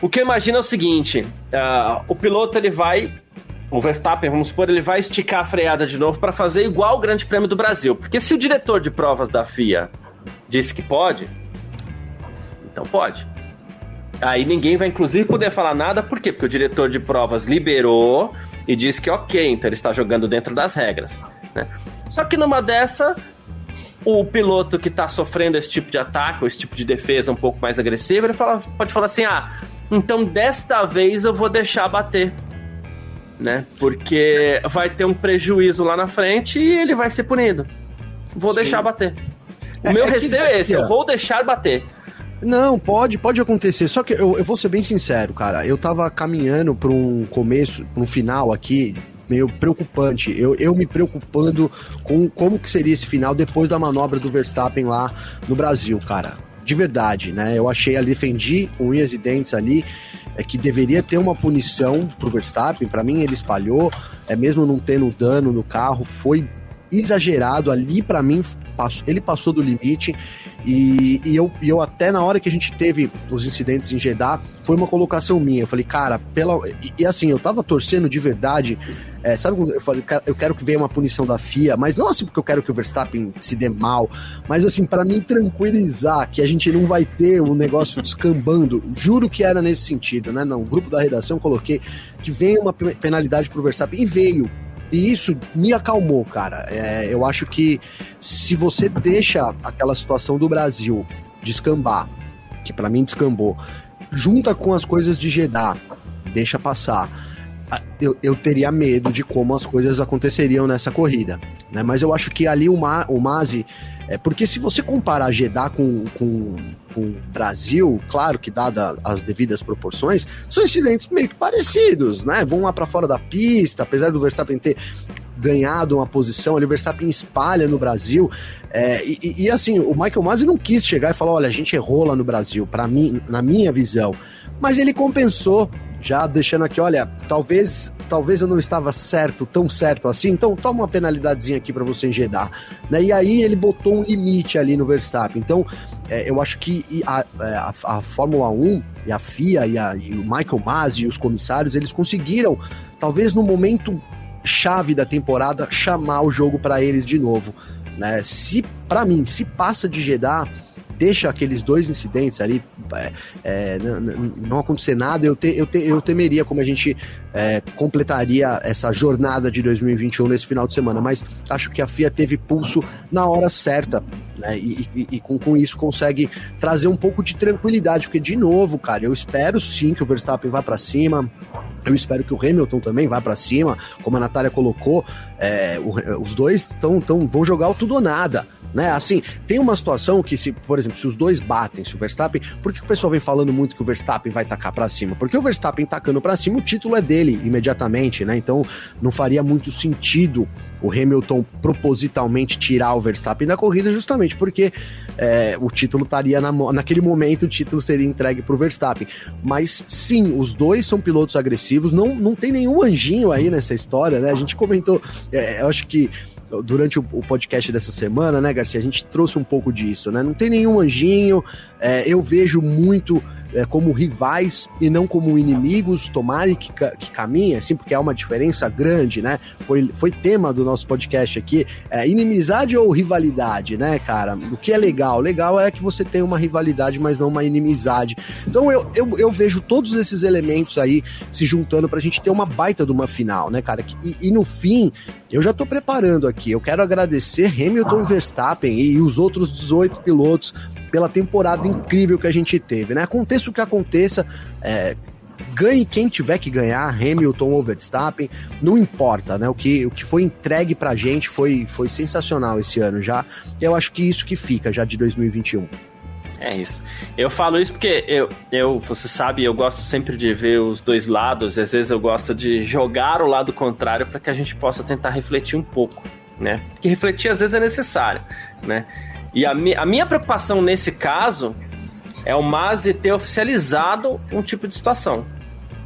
O que eu imagino é o seguinte: uh, o piloto ele vai, o Verstappen, vamos supor, ele vai esticar a freada de novo para fazer igual o Grande Prêmio do Brasil. Porque se o diretor de provas da FIA disse que pode, então pode. Aí ninguém vai, inclusive, poder falar nada, por quê? Porque o diretor de provas liberou e disse que ok, então ele está jogando dentro das regras. Né? Só que numa dessa, o piloto que está sofrendo esse tipo de ataque, ou esse tipo de defesa um pouco mais agressiva, ele fala, pode falar assim: ah, então desta vez eu vou deixar bater. Né? Porque vai ter um prejuízo lá na frente e ele vai ser punido. Vou Sim. deixar bater. O é, meu é receio é esse, eu vou deixar bater. Não, pode, pode acontecer. Só que eu, eu vou ser bem sincero, cara. Eu tava caminhando para um começo, para um final aqui meio preocupante. Eu, eu me preocupando com como que seria esse final depois da manobra do Verstappen lá no Brasil, cara. De verdade, né? Eu achei ali, defendi unhas e dentes ali, é que deveria ter uma punição pro Verstappen. Para mim, ele espalhou, é mesmo não tendo dano no carro, foi exagerado ali para mim ele passou do limite e, e, eu, e eu até na hora que a gente teve os incidentes em Jeddah, foi uma colocação minha. Eu falei, cara, pela. E, e assim, eu tava torcendo de verdade. É, sabe quando eu falei, eu quero que venha uma punição da FIA, mas não assim porque eu quero que o Verstappen se dê mal, mas assim, para mim tranquilizar que a gente não vai ter o um negócio descambando. Juro que era nesse sentido, né? Não, o grupo da redação coloquei que venha uma penalidade pro Verstappen e veio. E isso me acalmou, cara. É, eu acho que se você deixa aquela situação do Brasil descambar, que para mim descambou, junta com as coisas de Jeddah, deixa passar. Eu, eu, teria medo de como as coisas aconteceriam nessa corrida. Né? Mas eu acho que ali o, Ma, o Mazi é, porque se você comparar Jeddah com, com, com Brasil, claro que dada as devidas proporções, são incidentes meio que parecidos, né? Vão lá para fora da pista, apesar do Verstappen ter ganhado uma posição, ali o Verstappen espalha no Brasil. É, e, e, assim, o Michael Masi não quis chegar e falar: olha, a gente errou lá no Brasil, para mim, na minha visão. Mas ele compensou já deixando aqui, olha, talvez talvez eu não estava certo, tão certo assim, então toma uma penalidadezinha aqui para você enjedar. Né? E aí ele botou um limite ali no Verstappen. Então, é, eu acho que a, é, a, a, Fórmula 1 e a FIA e, a, e o Michael Masi e os comissários, eles conseguiram, talvez no momento chave da temporada, chamar o jogo para eles de novo. Né? Se, para mim, se passa de Jeddah, deixa aqueles dois incidentes ali é, é, não, acontecer nada, eu, te, eu, te, eu temeria como a gente é, completaria essa jornada de 2021 nesse final de semana. Mas acho que a FIA teve pulso na hora certa, né? E, e, e com, com isso consegue trazer um pouco de tranquilidade, porque, de novo, cara, eu espero sim que o Verstappen vá para cima. Eu espero que o Hamilton também vá para cima, como a Natália colocou. É, os dois tão, tão, vão jogar o tudo ou nada né? Assim, tem uma situação que se, por exemplo, se os dois batem, se o Verstappen, por que o pessoal vem falando muito que o Verstappen vai tacar para cima? Porque o Verstappen tacando para cima, o título é dele imediatamente, né? Então, não faria muito sentido o Hamilton propositalmente tirar o Verstappen da corrida, justamente porque é, o título estaria na, naquele momento, o título seria entregue para o Verstappen. Mas sim, os dois são pilotos agressivos, não, não tem nenhum anjinho aí nessa história, né? A gente comentou, é, eu acho que durante o, o, podcast dessa semana, né, Garcia, a gente trouxe um pouco disso, né? Não tem nenhum anjinho, é, eu vejo muito é, como rivais e não como inimigos, tomare que, que caminhe, assim, porque há uma diferença grande, né? Foi, foi tema do nosso podcast aqui, é, inimizade ou rivalidade, né, cara? O que é legal? Legal é que você tem uma rivalidade, mas não uma inimizade. Então eu, eu, eu vejo todos esses elementos aí se juntando pra gente ter uma baita de uma final, né, cara? E, e no fim, eu já tô preparando aqui, eu quero agradecer Hamilton Verstappen e os outros 18 pilotos pela temporada incrível que a gente teve, né? Aconteça o que aconteça, é, ganhe quem tiver que ganhar, Hamilton ou Verstappen, não importa, né? O que, o que foi entregue pra gente foi, foi sensacional esse ano já. Eu acho que isso que fica já de 2021. É isso. Eu falo isso porque eu, eu, você sabe, eu gosto sempre de ver os dois lados, às vezes eu gosto de jogar o lado contrário para que a gente possa tentar refletir um pouco, né? Porque refletir às vezes é necessário, né? E a, mi a minha preocupação nesse caso é o Mazi ter oficializado um tipo de situação.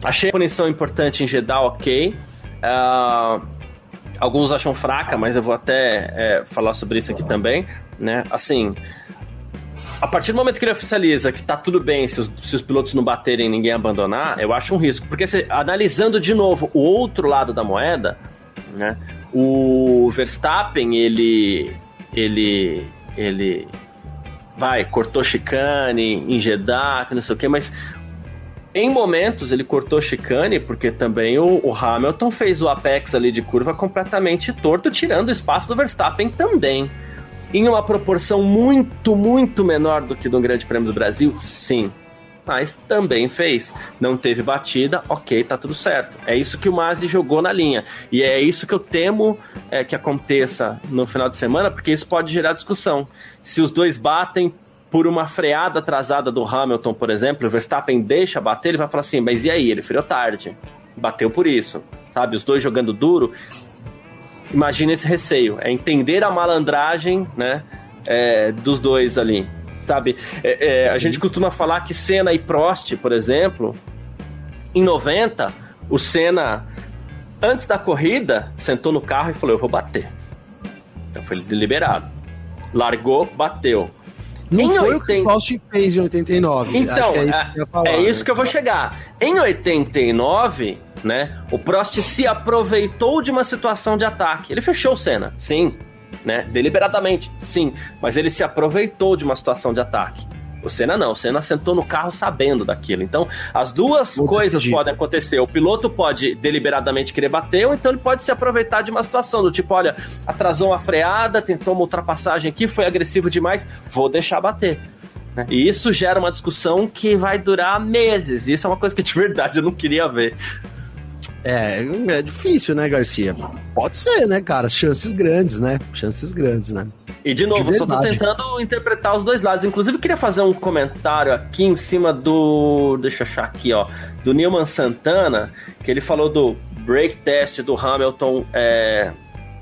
Achei a punição importante em Jeddah, ok. Uh, alguns acham fraca, mas eu vou até é, falar sobre isso aqui também. Né? Assim, a partir do momento que ele oficializa que tá tudo bem se os, se os pilotos não baterem ninguém abandonar, eu acho um risco. Porque se, analisando de novo o outro lado da moeda, né, o Verstappen, ele, ele ele vai, cortou chicane em Jeddah, não sei o que, mas em momentos ele cortou chicane porque também o, o, Hamilton fez o apex ali de curva completamente torto, tirando o espaço do Verstappen também. Em uma proporção muito, muito menor do que no Grande Prêmio do Brasil, sim mas também fez. Não teve batida, ok, tá tudo certo. É isso que o Mazzi jogou na linha. E é isso que eu temo é, que aconteça no final de semana, porque isso pode gerar discussão. Se os dois batem por uma freada atrasada do Hamilton, por exemplo, o Verstappen deixa bater, ele vai falar assim, mas e aí? Ele freou tarde. Bateu por isso. Sabe? Os dois jogando duro. Imagina esse receio. É entender a malandragem, né? É, dos dois ali sabe? É, é, a gente costuma falar que Senna e Prost, por exemplo, em 90, o Senna, antes da corrida, sentou no carro e falou: Eu vou bater. Então foi deliberado. Largou, bateu. Não em foi 80... o que o Prost fez em 89. Então, é, isso, que, falar, é isso né? que eu vou chegar. Em 89, né, o Prost se aproveitou de uma situação de ataque. Ele fechou o Senna, sim né? Deliberadamente, sim, mas ele se aproveitou de uma situação de ataque. O Senna não, o Senna sentou no carro sabendo daquilo. Então, as duas Muito coisas podem acontecer. O piloto pode deliberadamente querer bater, ou então ele pode se aproveitar de uma situação do tipo, olha, atrasou uma freada, tentou uma ultrapassagem aqui, foi agressivo demais, vou deixar bater. Né? E isso gera uma discussão que vai durar meses. E isso é uma coisa que de verdade eu não queria ver. É, é difícil, né, Garcia? Pode ser, né, cara? Chances grandes, né? Chances grandes, né? E de novo, de só tô tentando interpretar os dois lados. Inclusive, eu queria fazer um comentário aqui em cima do. Deixa eu achar aqui, ó. Do Newman Santana, que ele falou do break test do Hamilton. É,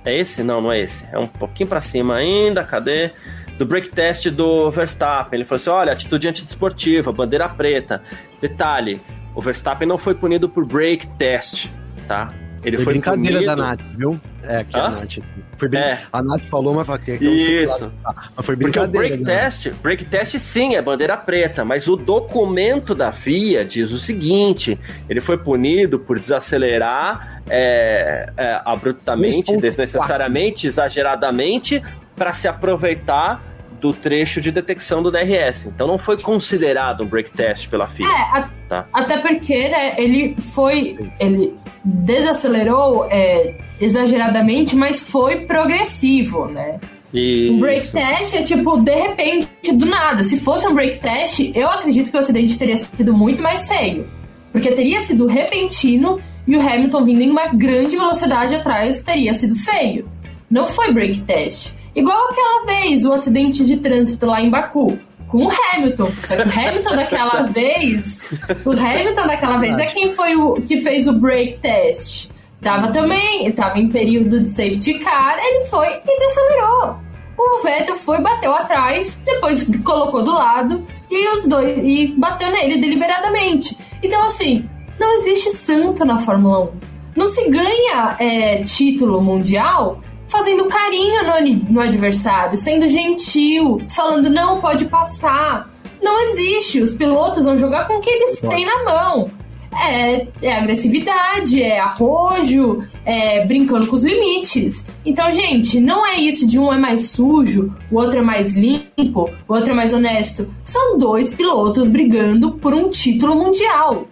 é esse? Não, não é esse. É um pouquinho para cima ainda. Cadê? Do break test do Verstappen. Ele falou assim: olha, atitude antidesportiva, bandeira preta. Detalhe: o Verstappen não foi punido por break test, tá? Ele foi, foi brincadeira punido... da Nath, viu? É, aqui Hã? a Nath. Foi brin... é. A Nath falou, mas que Isso. Mas foi brincadeira. Porque o break né? test, break test sim, é bandeira preta, mas o documento da FIA diz o seguinte: ele foi punido por desacelerar é, é, abruptamente, desnecessariamente, exageradamente, para se aproveitar do trecho de detecção do DRS. Então não foi considerado um break test pela FIA. É, a, tá? até porque né, ele foi. Ele desacelerou é, exageradamente, mas foi progressivo, né? Isso. Um break test é tipo, de repente, do nada. Se fosse um break test, eu acredito que o acidente teria sido muito mais sério. Porque teria sido repentino e o Hamilton vindo em uma grande velocidade atrás teria sido feio. Não foi break test. Igual aquela vez, o acidente de trânsito lá em Baku. Com o Hamilton. Só que o Hamilton daquela vez. O Hamilton daquela vez é quem foi o que fez o break test. Tava também, tava em período de safety car, ele foi e desacelerou. O Vettel foi, bateu atrás, depois colocou do lado e os dois e bateu nele deliberadamente. Então, assim, não existe santo na Fórmula 1. Não se ganha é, título mundial fazendo carinho no, no adversário, sendo gentil, falando não pode passar. Não existe. Os pilotos vão jogar com o que eles têm na mão. É, é, agressividade, é arrojo, é brincando com os limites. Então, gente, não é isso de um é mais sujo, o outro é mais limpo, o outro é mais honesto. São dois pilotos brigando por um título mundial.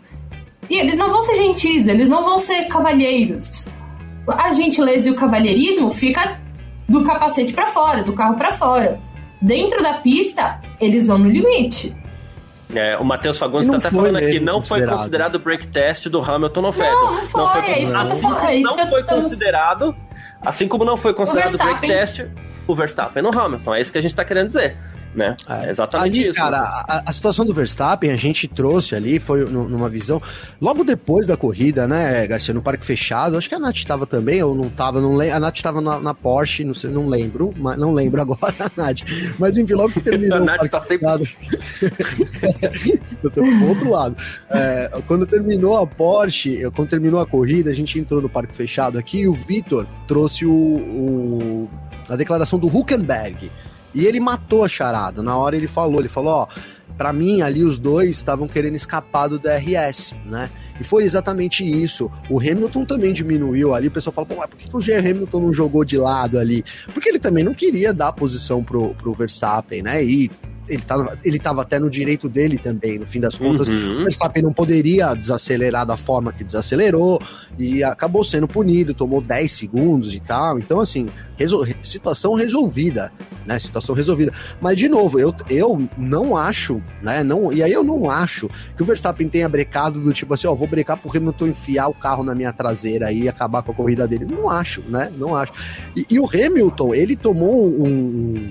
E eles não vão ser gentis, eles não vão ser cavalheiros a gentileza e o cavalheirismo fica do capacete para fora, do carro para fora. Dentro da pista, eles vão no limite. É, o Matheus Fagundes está até falando aqui, não foi considerado o break test do Hamilton no Vettel. Não, não foi, não foi, é isso assim, é isso não foi considerado, assim como não foi considerado o break test o Verstappen no Hamilton. É isso que a gente está querendo dizer né? É, exatamente ali, isso. Cara, a, a, situação do Verstappen, a gente trouxe ali, foi numa visão. Logo depois da corrida, né, Garcia, no parque fechado, acho que a Nath estava também, ou não estava, não lembro. A Nath estava na, na, Porsche, não sei, não lembro, mas não lembro agora a Nath. Mas enfim, logo que terminou. a Nath tá sempre. eu tô pro outro lado. É, quando terminou a Porsche, quando terminou a corrida, a gente entrou no parque fechado aqui e o Vitor trouxe o, o a declaração do Huckenberg e ele matou a charada. Na hora ele falou, ele falou, ó, para mim ali os dois estavam querendo escapar do DRS, né? E foi exatamente isso. O Hamilton também diminuiu ali. O pessoal fala, pô, mas por que, que o G. Hamilton não jogou de lado ali? Porque ele também não queria dar posição pro, pro Verstappen, né? E ele tava, ele tava até no direito dele também, no fim das contas. Uhum. O Verstappen não poderia desacelerar da forma que desacelerou e acabou sendo punido, tomou 10 segundos e tal. Então, assim, resol situação resolvida, né? Situação resolvida. Mas, de novo, eu, eu não acho, né? Não, e aí eu não acho que o Verstappen tenha brecado do tipo assim, ó, vou brecar pro Hamilton enfiar o carro na minha traseira e acabar com a corrida dele. Não acho, né? Não acho. E, e o Hamilton, ele tomou um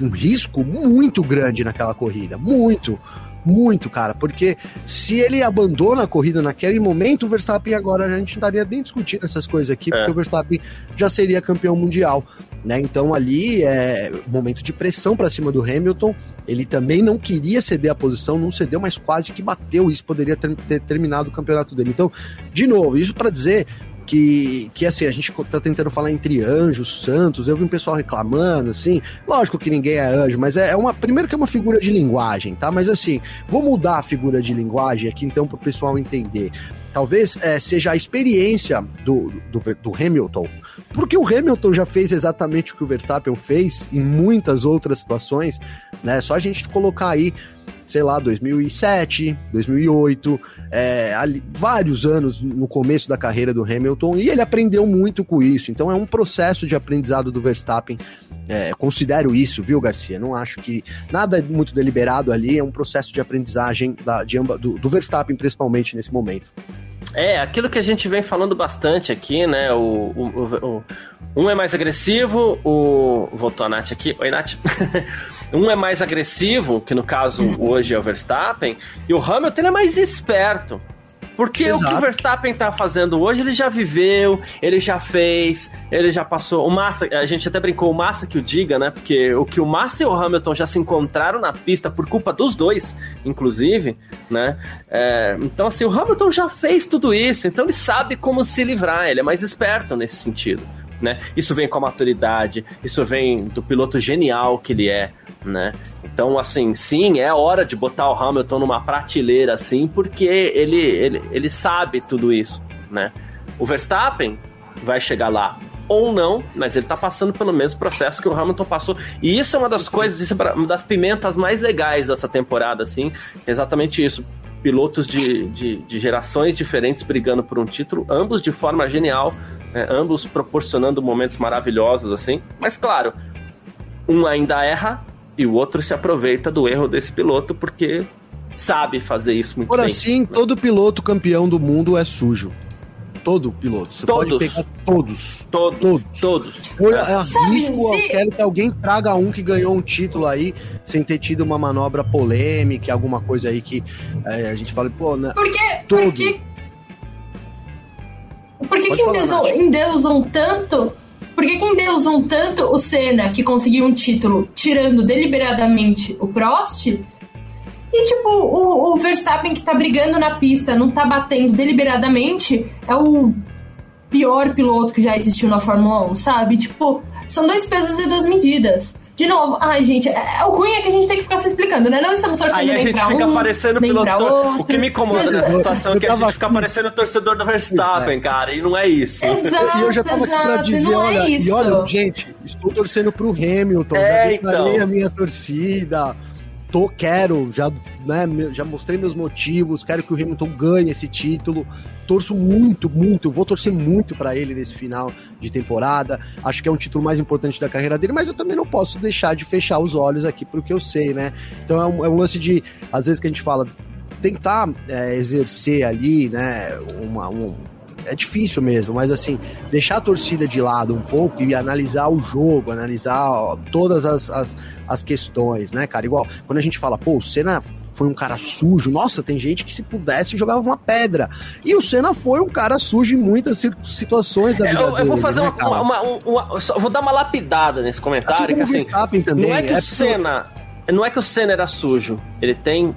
um risco muito grande naquela corrida. Muito. Muito, cara, porque se ele abandona a corrida naquele momento, o Verstappen agora a gente estaria nem discutindo essas coisas aqui, é. porque o Verstappen já seria campeão mundial, né? Então ali é momento de pressão para cima do Hamilton. Ele também não queria ceder a posição, não cedeu, mas quase que bateu. Isso poderia ter, ter terminado o campeonato dele. Então, de novo, isso para dizer que, que assim, a gente tá tentando falar entre anjos, santos, eu vi um pessoal reclamando, assim, lógico que ninguém é anjo, mas é, é uma, primeiro que é uma figura de linguagem, tá? Mas assim, vou mudar a figura de linguagem aqui então para o pessoal entender. Talvez é, seja a experiência do, do, do Hamilton, porque o Hamilton já fez exatamente o que o Verstappen fez em muitas outras situações, né? Só a gente colocar aí sei lá, 2007, 2008, é, ali, vários anos no começo da carreira do Hamilton, e ele aprendeu muito com isso. Então é um processo de aprendizado do Verstappen. É, considero isso, viu, Garcia? Não acho que nada é muito deliberado ali, é um processo de aprendizagem da, de amba, do, do Verstappen, principalmente nesse momento. É, aquilo que a gente vem falando bastante aqui, né? O, o, o, um é mais agressivo, o. Voltou a Nath aqui. Oi, Nath. um é mais agressivo, que no caso hoje é o Verstappen, e o Hamilton é mais esperto. Porque Exato. o que o Verstappen está fazendo hoje, ele já viveu, ele já fez, ele já passou. O Massa, a gente até brincou, o Massa que o diga, né? Porque o que o Massa e o Hamilton já se encontraram na pista por culpa dos dois, inclusive, né? É, então, assim, o Hamilton já fez tudo isso, então ele sabe como se livrar, ele é mais esperto nesse sentido. Né? Isso vem com a maturidade, isso vem do piloto genial que ele é, né? Então, assim, sim, é hora de botar o Hamilton numa prateleira, assim, porque ele, ele, ele sabe tudo isso, né? O Verstappen vai chegar lá ou não, mas ele tá passando pelo mesmo processo que o Hamilton passou. E isso é uma das coisas, isso é uma das pimentas mais legais dessa temporada, assim. Exatamente isso. Pilotos de, de, de gerações diferentes brigando por um título, ambos de forma genial, né? ambos proporcionando momentos maravilhosos, assim. Mas claro, um ainda erra e o outro se aproveita do erro desse piloto porque sabe fazer isso muito Por bem. Por assim, todo piloto campeão do mundo é sujo todo piloto. Você todos. pode pegar todos. Todos. Todos. todos. Eu, é. arrisco, quero que alguém traga um que ganhou um título aí, sem ter tido uma manobra polêmica, alguma coisa aí que é, a gente fala, pô, né? Por que? Por que, por que, que endeusam, endeusam tanto por que, que endeusam tanto o Senna, que conseguiu um título tirando deliberadamente o Prost, e, tipo, o, o Verstappen que tá brigando na pista, não tá batendo deliberadamente, é o pior piloto que já existiu na Fórmula 1, sabe? Tipo, são dois pesos e duas medidas. De novo, ai, gente, é, é, o ruim é que a gente tem que ficar se explicando, né? Não estamos torcendo Aí nem pra um, nem pra outro. O que me incomoda nessa situação é que a gente fica parecendo torcedor do Verstappen, cara, e não é isso. Exato, e eu já tava exato, aqui pra dizer, é olha, é e olha, gente, estou torcendo pro Hamilton, é, já declarei então. a minha torcida tô, quero, já, né, já mostrei meus motivos, quero que o Hamilton ganhe esse título. Torço muito, muito, vou torcer muito para ele nesse final de temporada. Acho que é um título mais importante da carreira dele, mas eu também não posso deixar de fechar os olhos aqui pro que eu sei, né? Então é um, é um lance de, às vezes que a gente fala, tentar é, exercer ali, né, uma, um, é difícil mesmo, mas assim, deixar a torcida de lado um pouco e analisar o jogo, analisar ó, todas as, as, as, questões, né, cara? Igual, quando a gente fala, pô, o Senna foi um cara sujo, nossa, tem gente que se pudesse jogava uma pedra. E o Senna foi um cara sujo em muitas situações da vida eu, eu dele. Eu vou fazer né, uma, uma, uma, uma, vou dar uma lapidada nesse comentário. Assim que, assim, também, não é que é o Senna. Não é que o Senna era sujo, ele tem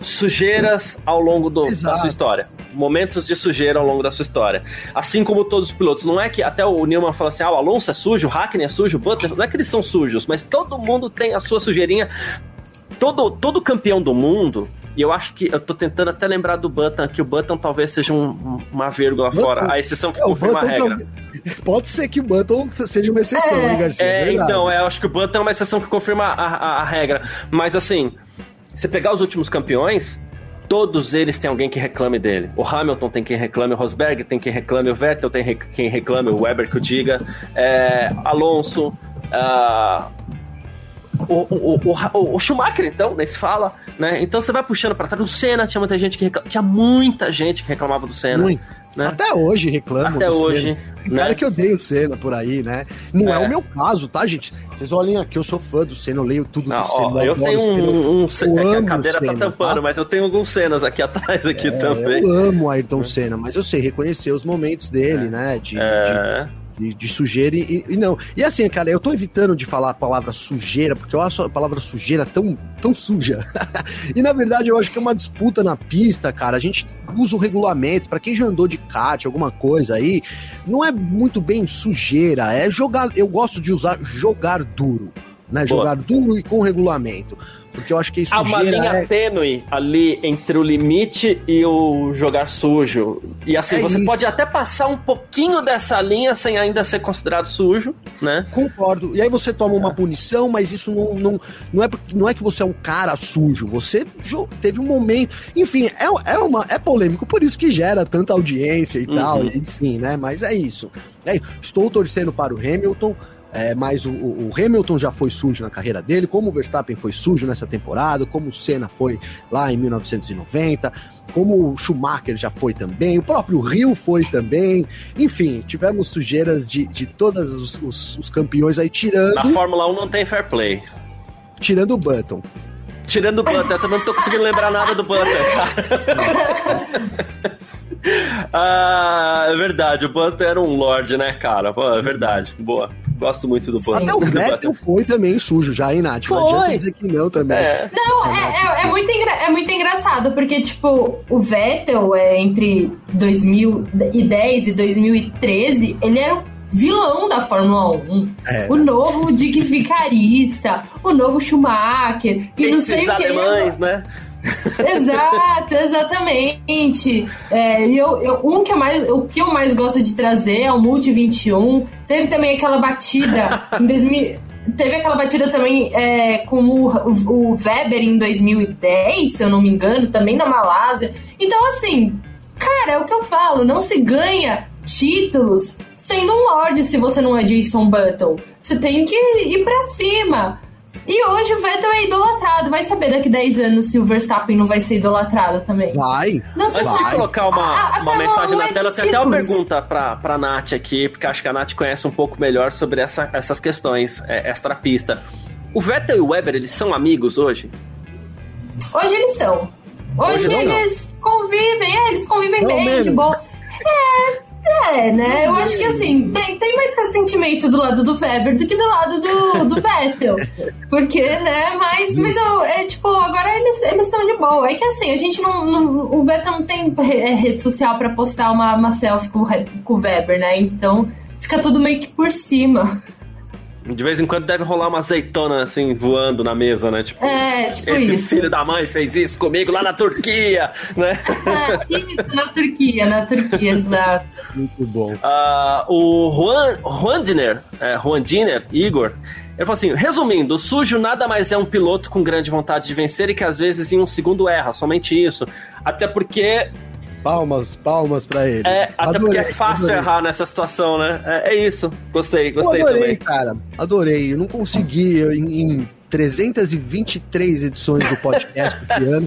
sujeiras ao longo do, da sua história. Momentos de sujeira ao longo da sua história. Assim como todos os pilotos. Não é que até o Newman fala assim: ah, o Alonso é sujo, o Hackney é sujo, o Butler. Não é que eles são sujos, mas todo mundo tem a sua sujeirinha. Todo, todo campeão do mundo, e eu acho que eu tô tentando até lembrar do Button, que o Button talvez seja um, uma vírgula Button, fora, a exceção que é, confirma a regra. Pode ser que o Button seja uma exceção, é, né, Garcia? É, é então, é, eu acho que o Button é uma exceção que confirma a, a, a regra. Mas assim, você pegar os últimos campeões, todos eles têm alguém que reclame dele. O Hamilton tem quem reclame, o Rosberg tem quem reclame, o Vettel tem quem reclame, o Weber que o diga, é, Alonso, uh, o, o, o, o, Schumacher, então, nem se fala, né? Então você vai puxando para trás. O Senna tinha muita gente que reclamava, tinha muita gente que reclamava do Senna. Muito. Né? Até hoje reclamo Até hoje. Né? cara que odeia o Senna por aí, né? Não é. é. o meu caso, tá, gente? Vocês olhem aqui, eu sou fã do Senna, eu leio tudo Não, do Senna. Ó, eu, eu tenho um, um Senna, é a cadeira tá Senna, tá tampando, tá? mas eu tenho alguns cenas aqui atrás aqui é, também. Eu amo Ayrton Senna, mas eu sei reconhecer os momentos dele, é. né? De, é. de de, de sujeira e, e, não. E assim, cara, eu tô evitando de falar a palavra sujeira, porque eu acho a palavra sujeira tão, tão suja. e na verdade eu acho que é uma disputa na pista, cara. A gente usa o regulamento, para quem já andou de kart, alguma coisa aí, não é muito bem sujeira, é jogar. Eu gosto de usar jogar duro. Né, jogar duro e com regulamento. Porque eu acho que isso Há uma linha é... tênue ali entre o limite e o jogar sujo. E assim, é você isso. pode até passar um pouquinho dessa linha sem ainda ser considerado sujo, né? Concordo. E aí você toma uma punição, mas isso não, não, não, é, não é que você é um cara sujo. Você teve um momento. Enfim, é, é, uma, é polêmico, por isso que gera tanta audiência e uhum. tal. Enfim, né? Mas é isso. É, estou torcendo para o Hamilton. É, mas o, o, Hamilton já foi sujo na carreira dele, como o Verstappen foi sujo nessa temporada, como o Senna foi lá em 1990, como o Schumacher já foi também, o próprio Rio foi também. Enfim, tivemos sujeiras de, de todos os, os, os campeões aí, tirando. Na Fórmula 1 não tem fair play. Tirando o Button. Tirando o Button, eu também não tô conseguindo lembrar nada do Button, cara. ah, é verdade, o Button era um Lorde, né, cara? Pô, é verdade, boa. Gosto muito do Button. Até o Vettel foi também sujo já, hein, Nath? Foi. Não adianta dizer que não também. É. Não, é, é, é, muito é muito engraçado, porque, tipo, o Vettel, é, entre 2010 e 2013, ele era o vilão da Fórmula 1. É. O novo Dick Vicarista, o novo Schumacher, e Esses não sei o que. alemães, né? Exato, exatamente. É, eu, eu, um que eu mais, o que eu mais gosto de trazer é o Multi 21. Teve também aquela batida em 2000. Teve aquela batida também é, com o, o, Weber em 2010, se eu não me engano, também na Malásia. Então, assim, cara, é o que eu falo, não se ganha títulos sendo um Lorde se você não é Jason Button. Você tem que ir pra cima. E hoje o Vettel é idolatrado. Vai saber daqui 10 anos se o Verstappen não vai ser idolatrado também. Vai. Não sei Antes de colocar uma, a, a uma mensagem na é tela, tem até uma pergunta pra, pra Nath aqui, porque acho que a Nath conhece um pouco melhor sobre essa, essas questões é, extra-pista. O Vettel e o Weber, eles são amigos hoje? Hoje eles são. Hoje, hoje eles não. convivem, é, eles convivem não bem, mesmo. de boa. É, é, né? Eu acho que assim, tem, tem mais ressentimento do lado do Weber do que do lado do, do Vettel. Porque, né? Mas, mas eu, é tipo, agora eles estão de boa. É que assim, a gente não. não o Vettel não tem é, rede social pra postar uma, uma selfie com, com o Weber, né? Então fica tudo meio que por cima. De vez em quando deve rolar uma azeitona assim voando na mesa, né? Tipo, é, tipo esse isso. filho da mãe fez isso comigo lá na Turquia, né? É, isso, na Turquia, na Turquia, exato. Muito bom. Uh, o Juan, Juan Diner, é, Juan Diner, Igor, ele falou assim: resumindo, o sujo nada mais é um piloto com grande vontade de vencer e que às vezes em um segundo erra, somente isso. Até porque Palmas, palmas pra ele. É, até adorei, porque é fácil adorei. errar nessa situação, né? É, é, isso. Gostei, gostei eu adorei, também. cara. Adorei. Eu não consegui em, em 323 edições do podcast esse ano.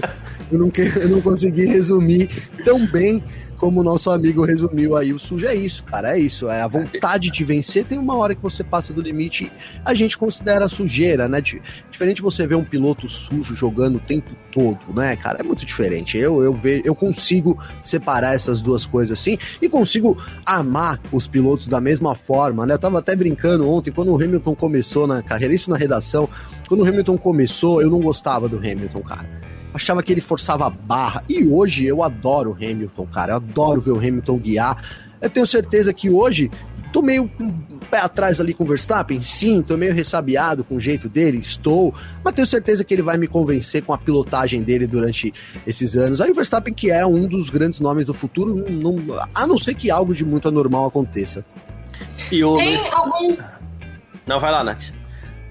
Eu não, eu não consegui resumir tão bem como o nosso amigo resumiu aí, o sujo é isso, cara, é isso. É a vontade de vencer. Tem uma hora que você passa do limite, a gente considera sujeira, né? Diferente você ver um piloto sujo jogando o tempo todo, né, cara? É muito diferente. Eu, eu, vejo, eu consigo separar essas duas coisas assim e consigo amar os pilotos da mesma forma, né? Eu tava até brincando ontem, quando o Hamilton começou na carreira, isso na redação, quando o Hamilton começou, eu não gostava do Hamilton, cara achava que ele forçava a barra. E hoje eu adoro o Hamilton, cara. Eu adoro ver o Hamilton guiar. Eu tenho certeza que hoje tô meio com um pé atrás ali com o Verstappen, sim, tô meio ressabiado com o jeito dele, estou, mas tenho certeza que ele vai me convencer com a pilotagem dele durante esses anos. Aí o Verstappen, que é um dos grandes nomes do futuro, não, a não ser que algo de muito anormal aconteça. E o tem Luiz... alguns. Não, vai lá, Nath.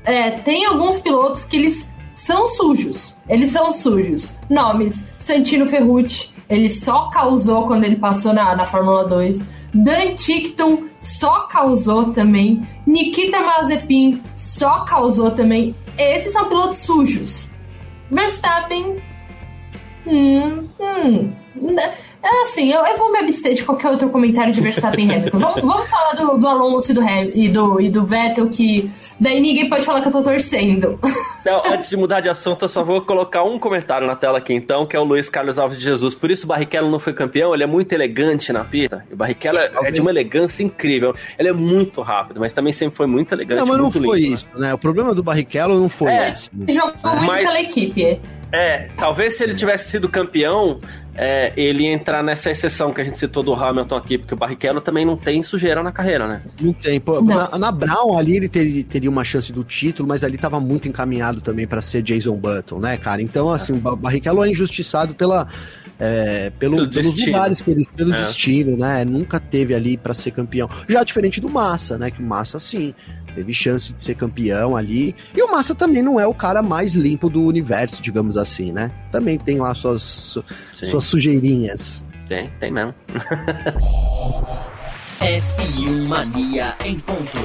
É, tem alguns pilotos que eles são sujos. Eles são sujos. Nomes: Santino Ferrucci, ele só causou quando ele passou na, na Fórmula 2. Dan Tickton só causou também. Nikita Mazepin só causou também. Esses são pilotos sujos. Verstappen. Hum, hum. É assim, eu, eu, vou me abster de qualquer outro comentário de Verstappen e Hamilton. Vamos, vamos falar do, do Alonso e do, e, do, e do Vettel, que daí ninguém pode falar que eu tô torcendo. Não, antes de mudar de assunto, eu só vou colocar um comentário na tela aqui então, que é o Luiz Carlos Alves de Jesus. Por isso o Barrichello não foi campeão, ele é muito elegante na pista. O Barrichello é, é de uma elegância incrível. Ele é muito rápido, mas também sempre foi muito elegante. Não, mas não foi lindo, isso, né? O problema do Barrichello não foi é, esse. Jogou muito mas, pela equipe. É, talvez se ele tivesse sido campeão, é, ele entrar nessa exceção que a gente citou do Hamilton aqui, porque o Barrichello também não tem sujeira na carreira, né? Não tem. Pô, não. Na, na, Brown ali ele ter, teria uma chance do título, mas ali tava muito encaminhado também para ser Jason Button, né, cara? Então, assim, o Barrichello é injustiçado pela, é, pelo, pelo pelos destino. lugares que ele pelo é. destino, né? Nunca teve ali para ser campeão. Já diferente do Massa, né? Que o Massa sim teve chance de ser campeão ali. E o Massa também não é o cara mais limpo do universo, digamos assim, né? Também tem lá suas suas sujeirinhas. Tem, tem mesmo. F1 Mania em ponto.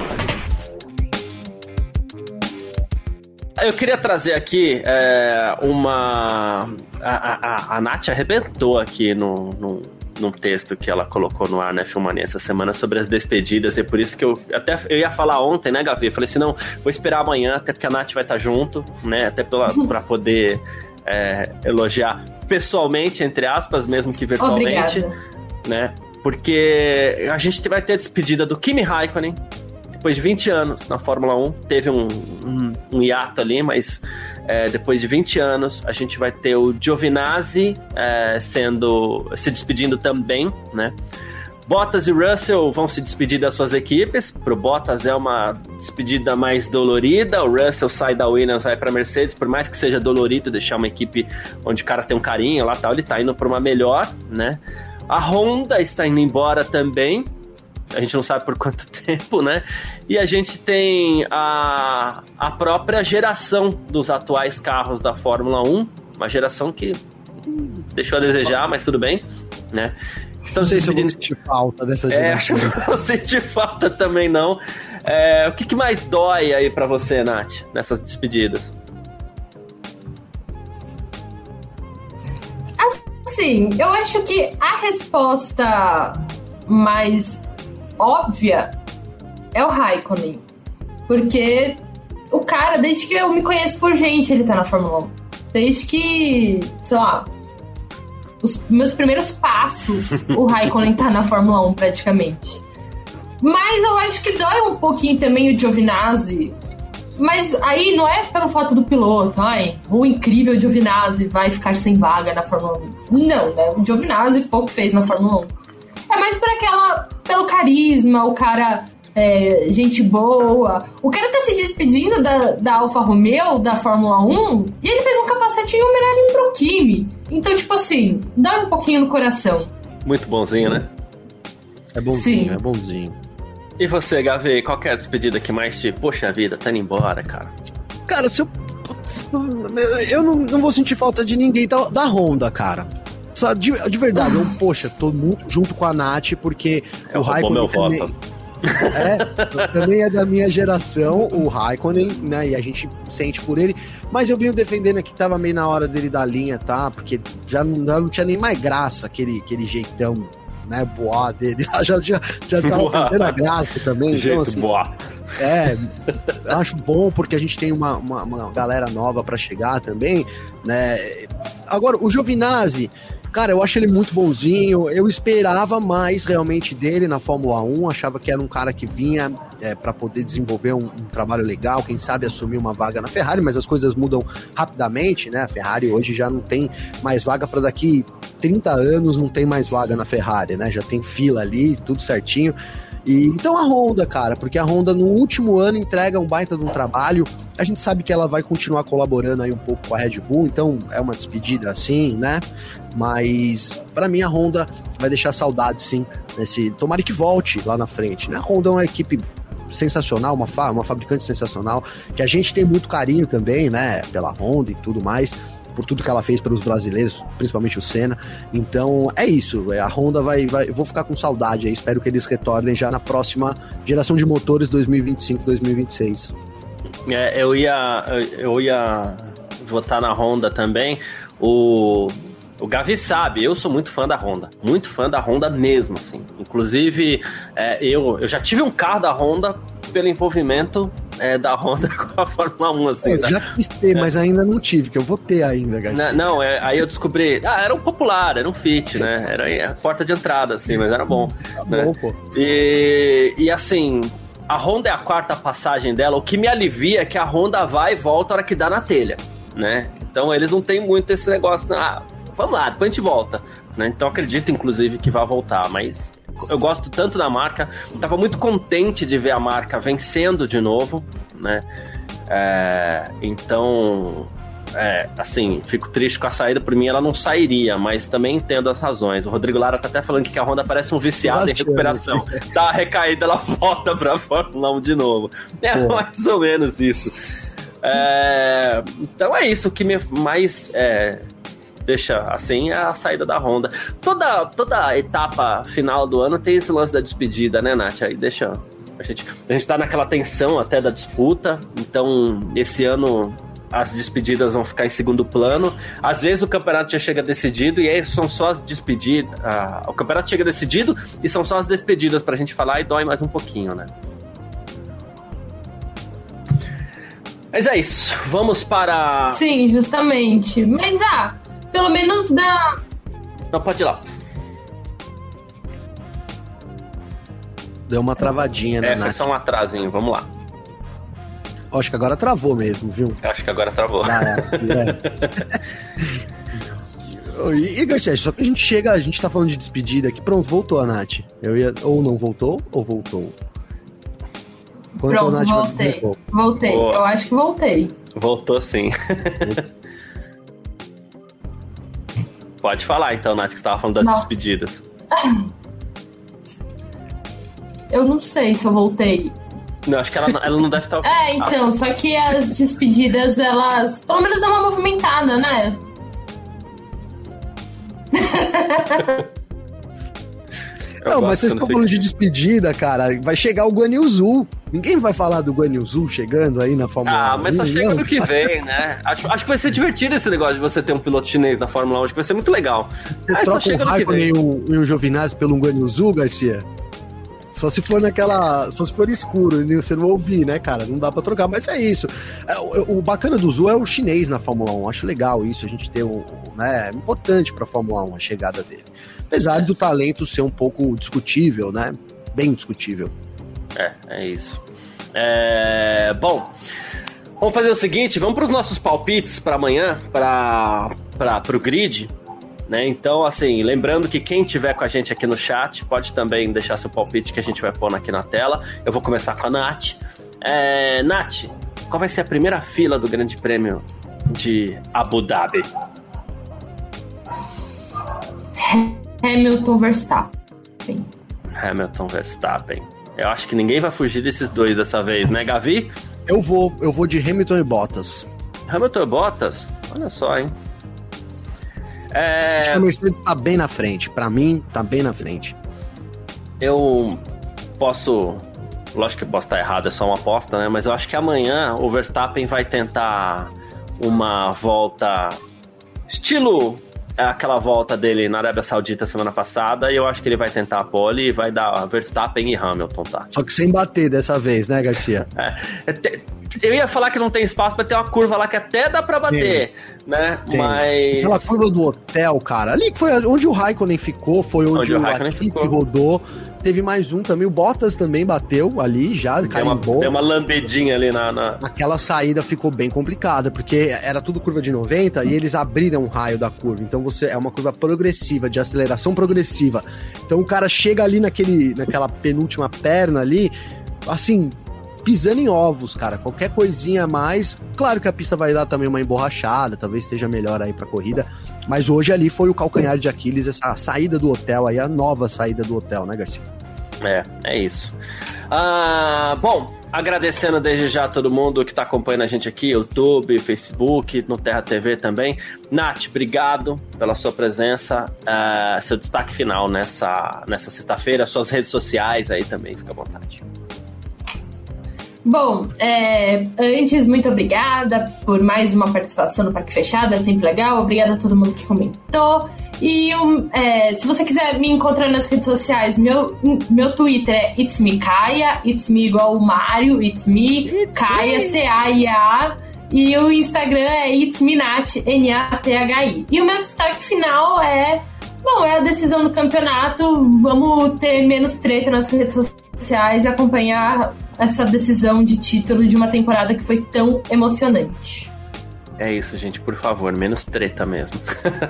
Eu queria trazer aqui é, uma. A, a, a Nath arrebentou aqui no, no, num texto que ela colocou no ar na Filmania essa semana sobre as despedidas, e é por isso que eu até eu ia falar ontem, né, Gavi? Eu falei assim: não, vou esperar amanhã, até porque a Nath vai estar junto, né? Até pela, pra poder é, elogiar pessoalmente, entre aspas, mesmo que virtualmente. Obrigada. Né? Porque a gente vai ter a despedida do Kimi Raikkonen, depois de 20 anos na Fórmula 1, teve um, um, um hiato ali, mas é, depois de 20 anos a gente vai ter o Giovinazzi é, sendo se despedindo também, né? Bottas e Russell vão se despedir das suas equipes. Pro Bottas é uma despedida mais dolorida. O Russell sai da Williams, vai para Mercedes. Por mais que seja dolorido deixar uma equipe onde o cara tem um carinho lá tal, ele tá indo para uma melhor, né? A Honda está indo embora também. A gente não sabe por quanto tempo, né? E a gente tem a, a própria geração dos atuais carros da Fórmula 1. Uma geração que deixou a desejar, mas tudo bem, né? Estão não sei se eu vou sentir falta dessa é, geração. É, não senti falta também não. É, o que, que, mais dói aí para você, Nath, nessas despedidas? Assim, eu acho que a resposta mais óbvia é o Raikkonen. Porque o cara, desde que eu me conheço por gente, ele tá na Fórmula 1. Desde que, sei lá, os meus primeiros passos, o Raikkonen tá na Fórmula 1 praticamente. Mas eu acho que dói um pouquinho também o Giovinazzi. Mas aí não é pelo fato do piloto, ai, o incrível Giovinazzi vai ficar sem vaga na Fórmula 1. Não, né? O Giovinazzi pouco fez na Fórmula 1. É mais por aquela. pelo carisma, o cara é, gente boa. O cara tá se despedindo da, da Alfa Romeo, da Fórmula 1, e ele fez um capacete em homenagem pro Kimi. Então, tipo assim, dá um pouquinho no coração. Muito bonzinho, né? É bonzinho, Sim. é bonzinho. E você, Gavê, qual é a despedida que mais te. Poxa vida, tá indo embora, cara? Cara, se eu. Eu não, não vou sentir falta de ninguém da, da Honda, cara. Só de, de verdade, eu, poxa, tô muito junto com a Nath, porque é, o Raikkonen. Também, voto. É, também é da minha geração, o Raikkonen, né? E a gente sente por ele. Mas eu venho defendendo aqui que tava meio na hora dele dar linha, tá? Porque já não, já não tinha nem mais graça aquele, aquele jeitão né, boa dele. Já, já, já tava perdendo a graça também. Jeito então, assim, boa. É, acho bom porque a gente tem uma, uma, uma galera nova para chegar também, né? Agora, o Giovinazzi, Cara, eu acho ele muito bonzinho. Eu esperava mais realmente dele na Fórmula 1. Achava que era um cara que vinha é, para poder desenvolver um, um, trabalho legal, quem sabe assumir uma vaga na Ferrari, mas as coisas mudam rapidamente, né? A Ferrari hoje já não tem mais vaga para daqui 30 anos, não tem mais vaga na Ferrari, né? Já tem fila ali, tudo certinho. E, então a Honda, cara, porque a Honda no último ano entrega um baita de um trabalho. A gente sabe que ela vai continuar colaborando aí um pouco com a Red Bull, então é uma despedida assim, né? Mas para mim a Honda vai deixar saudade sim nesse. Tomara que volte lá na frente, né? A Honda é uma equipe sensacional, uma, fa uma fabricante sensacional, que a gente tem muito carinho também, né? Pela Honda e tudo mais por tudo que ela fez pelos brasileiros, principalmente o Senna. Então é isso. É, a Honda vai, vai. Vou ficar com saudade aí. Espero que eles retornem já na próxima geração de motores 2025-2026. É, eu ia. Eu ia votar na Honda também. O. O Gavi sabe, eu sou muito fã da Honda. Muito fã da Honda mesmo, assim. Inclusive, é, eu, eu já tive um carro da Honda pelo envolvimento é, da Honda com a Fórmula 1, assim. Eu já quis ter, é. mas ainda não tive, que eu vou ter ainda, Garcia. Não, não é, aí eu descobri. Ah, era um popular, era um fit, né? Era a porta de entrada, assim, mas era bom. Tá né? bom, pô. E, e assim, a Honda é a quarta passagem dela, o que me alivia é que a Honda vai e volta a hora que dá na telha, né? Então eles não têm muito esse negócio, ah, vamos lá, depois a gente volta. Né? Então acredito, inclusive, que vai voltar, mas eu gosto tanto da marca, estava muito contente de ver a marca vencendo de novo, né? É, então, é, assim, fico triste com a saída, por mim ela não sairia, mas também entendo as razões. O Rodrigo Lara tá até falando que a Honda parece um viciado em recuperação. Dá a recaída, ela volta pra Fórmula 1 de novo. É Pô. mais ou menos isso. É, então é isso, o que me mais é, deixa assim é a saída da Honda. Toda, toda etapa final do ano tem esse lance da despedida, né, Nath? Aí deixa. A gente, a gente tá naquela tensão até da disputa, então esse ano as despedidas vão ficar em segundo plano. Às vezes o campeonato já chega decidido e aí são só as despedidas. Uh, o campeonato chega decidido e são só as despedidas pra gente falar e dói mais um pouquinho, né? Mas é isso. Vamos para. Sim, justamente. Mas ah, pelo menos da. Não, pode ir lá. Deu uma travadinha, né? É, foi só um atrasinho, vamos lá. Acho que agora travou mesmo, viu? Acho que agora travou. Ah, é. é. Garcia, só que a gente chega, a gente tá falando de despedida aqui. Pronto, voltou a Nath. Eu ia, ou não voltou, ou voltou. Quanto Pronto, Nath voltei. Voltei. Oh. Eu acho que voltei. Voltou sim. Pode falar então, Nath, que você tava falando das não. despedidas. Eu não sei se eu voltei. Não, acho que ela, ela não deve estar. é, então, só que as despedidas, elas. Pelo menos dão uma movimentada, né? Não, mas vocês estão falando de despedida, cara. Vai chegar o Guan Yu Ninguém vai falar do Guan Yu chegando aí na Fórmula 1. Ah, mas só chega no que vem, né? Acho, acho que vai ser divertido esse negócio de você ter um piloto chinês na Fórmula 1. Acho que vai ser muito legal. Você mas troca um Raikkonen e um, um Giovinazzi pelo Guan Yu Garcia? Só se for naquela. Só se for escuro, você não ouvir, né, cara? Não dá pra trocar, mas é isso. É, o, o, bacana do Zul é o chinês na Fórmula 1. Acho legal isso, a gente ter um. Né, é importante pra Fórmula 1 a chegada dele. Apesar do talento ser um pouco discutível, né? Bem discutível. É, é isso. É, bom, vamos fazer o seguinte: vamos para os nossos palpites para amanhã, para o grid. Né? Então, assim, lembrando que quem tiver com a gente aqui no chat pode também deixar seu palpite que a gente vai pôr aqui na tela. Eu vou começar com a Nath. É, Nath, qual vai ser a primeira fila do Grande Prêmio de Abu Dhabi? Hamilton Verstappen. Hamilton Verstappen. Eu acho que ninguém vai fugir desses dois dessa vez, né, Gavi? Eu vou, eu vou de Hamilton e Bottas. Hamilton e Bottas? Olha só, hein? É... Acho que a Mercedes tá bem na frente. Para mim, tá bem na frente. Eu posso. Lógico que eu posso estar errado, é só uma aposta, né? Mas eu acho que amanhã o Verstappen vai tentar uma volta estilo aquela volta dele na Arábia Saudita semana passada e eu acho que ele vai tentar a pole e vai dar Verstappen e Hamilton, tá? Só que sem bater dessa vez, né, Garcia? É, é eu ia falar que não tem espaço para ter uma curva lá que até dá para bater, tem, né? Tem. Mas aquela curva do hotel, cara, ali que foi onde o Raikkonen ficou, foi onde, onde o, o Latifi rodou. Teve mais um também, o Bottas também bateu ali já, deu carimbou. Uma, deu uma lambedinha ali na, na... Aquela saída ficou bem complicada, porque era tudo curva de 90 e eles abriram um raio da curva. Então você é uma curva progressiva, de aceleração progressiva. Então o cara chega ali naquele, naquela penúltima perna ali, assim, pisando em ovos, cara. Qualquer coisinha a mais. Claro que a pista vai dar também uma emborrachada, talvez esteja melhor aí pra corrida. Mas hoje ali foi o calcanhar de Aquiles, essa saída do hotel aí, a nova saída do hotel, né, Garcia? É, é isso. Ah, bom, agradecendo desde já todo mundo que está acompanhando a gente aqui, YouTube, Facebook, no Terra TV também. Nath, obrigado pela sua presença. Uh, seu destaque final nessa, nessa sexta-feira, suas redes sociais aí também, fica à vontade. Bom, é, antes, muito obrigada por mais uma participação no Parque Fechado, é sempre legal. Obrigada a todo mundo que comentou. E um, é, se você quiser me encontrar nas redes sociais, meu, meu Twitter é It's Me Kaia, It's Me igual o Mario, It's Me Kaia, C-A-I-A. E o Instagram é It's Me Nat, N-A-T-H-I. E o meu destaque final é. Bom, é a decisão do campeonato. Vamos ter menos treta nas redes sociais e acompanhar essa decisão de título de uma temporada que foi tão emocionante. É isso, gente, por favor, menos treta mesmo.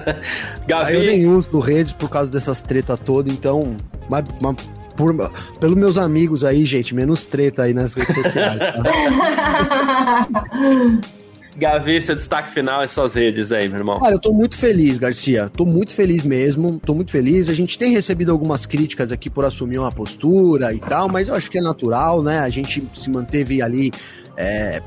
Gavi... Eu nem uso redes por causa dessas treta todas, então. Mas, mas por, pelos meus amigos aí, gente, menos treta aí nas redes sociais. Tá? Gavi, seu destaque final e suas redes aí, meu irmão. Olha, eu tô muito feliz, Garcia. Tô muito feliz mesmo. Tô muito feliz. A gente tem recebido algumas críticas aqui por assumir uma postura e tal, mas eu acho que é natural, né? A gente se manteve ali. É,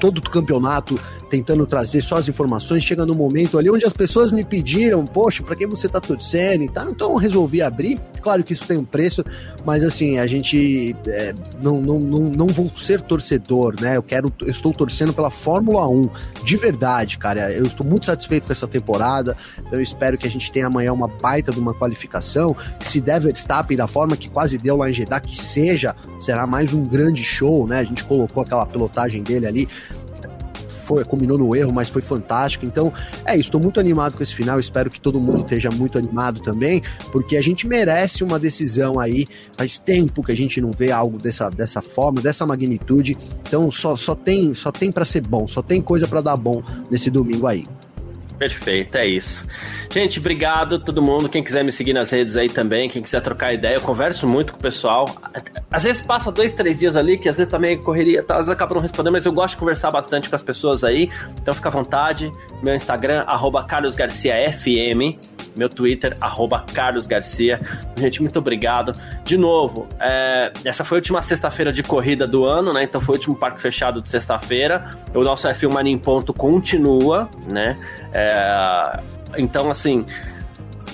todo o campeonato tentando trazer só as informações, chega no momento ali onde as pessoas me pediram, poxa, para quem você tá torcendo e tal, então eu resolvi abrir. Claro que isso tem um preço, mas assim, a gente é, não, não, não, não vou ser torcedor, né? Eu quero, eu estou torcendo pela Fórmula 1, de verdade, cara. Eu estou muito satisfeito com essa temporada. Eu espero que a gente tenha amanhã uma baita de uma qualificação. Se der Verstappen da forma que quase deu lá em Jeddah, que seja, será mais um grande show, né? A gente colocou aquela pilotagem dele ali foi, combinou no erro, mas foi fantástico. Então, é isso, estou muito animado com esse final, espero que todo mundo esteja muito animado também, porque a gente merece uma decisão aí. Faz tempo que a gente não vê algo dessa, dessa forma, dessa magnitude. Então, só, só tem, só tem para ser bom, só tem coisa para dar bom nesse domingo aí. Perfeito, é isso. Gente, obrigado todo mundo. Quem quiser me seguir nas redes aí também, quem quiser trocar ideia, eu converso muito com o pessoal. Às vezes passa dois, três dias ali, que às vezes também correria, às vezes acabam não respondendo, mas eu gosto de conversar bastante com as pessoas aí. Então fica à vontade. Meu Instagram, carlosgarciafm. Meu Twitter, carlosgarcia. Gente, muito obrigado. De novo, é, essa foi a última sexta-feira de corrida do ano, né? Então foi o último parque fechado de sexta-feira. O nosso F1 Mania em Ponto continua, né? É, então, assim,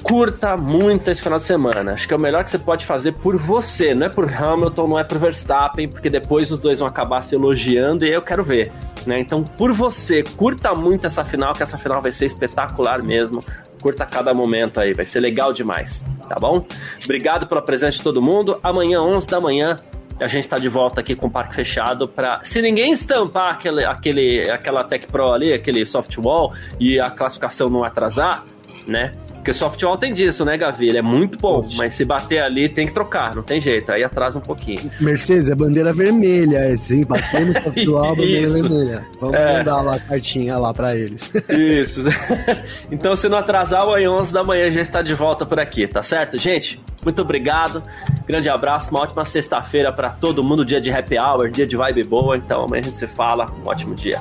curta muito esse final de semana. Acho que é o melhor que você pode fazer por você, não é por Hamilton, não é por Verstappen, porque depois os dois vão acabar se elogiando e eu quero ver. Né? Então, por você, curta muito essa final, que essa final vai ser espetacular mesmo. Curta cada momento aí, vai ser legal demais, tá bom? Obrigado pela presença de todo mundo. Amanhã, 11 da manhã, a gente está de volta aqui com o parque fechado para se ninguém estampar aquele, aquele, aquela Tech Pro ali, aquele softwall e a classificação não atrasar, né? Porque softwall tem disso, né, Gavi? Ele é muito bom, Pode. mas se bater ali tem que trocar, não tem jeito, aí atrasa um pouquinho. Mercedes, é bandeira vermelha, é sim, batemos softwall, bandeira vermelha. Vamos é. mandar lá a cartinha lá para eles. Isso. então, se não atrasar, o 11 da manhã já está de volta por aqui, tá certo, gente? Muito obrigado, grande abraço, uma ótima sexta-feira para todo mundo, dia de happy hour, dia de vibe boa, então amanhã a gente se fala, um ótimo dia.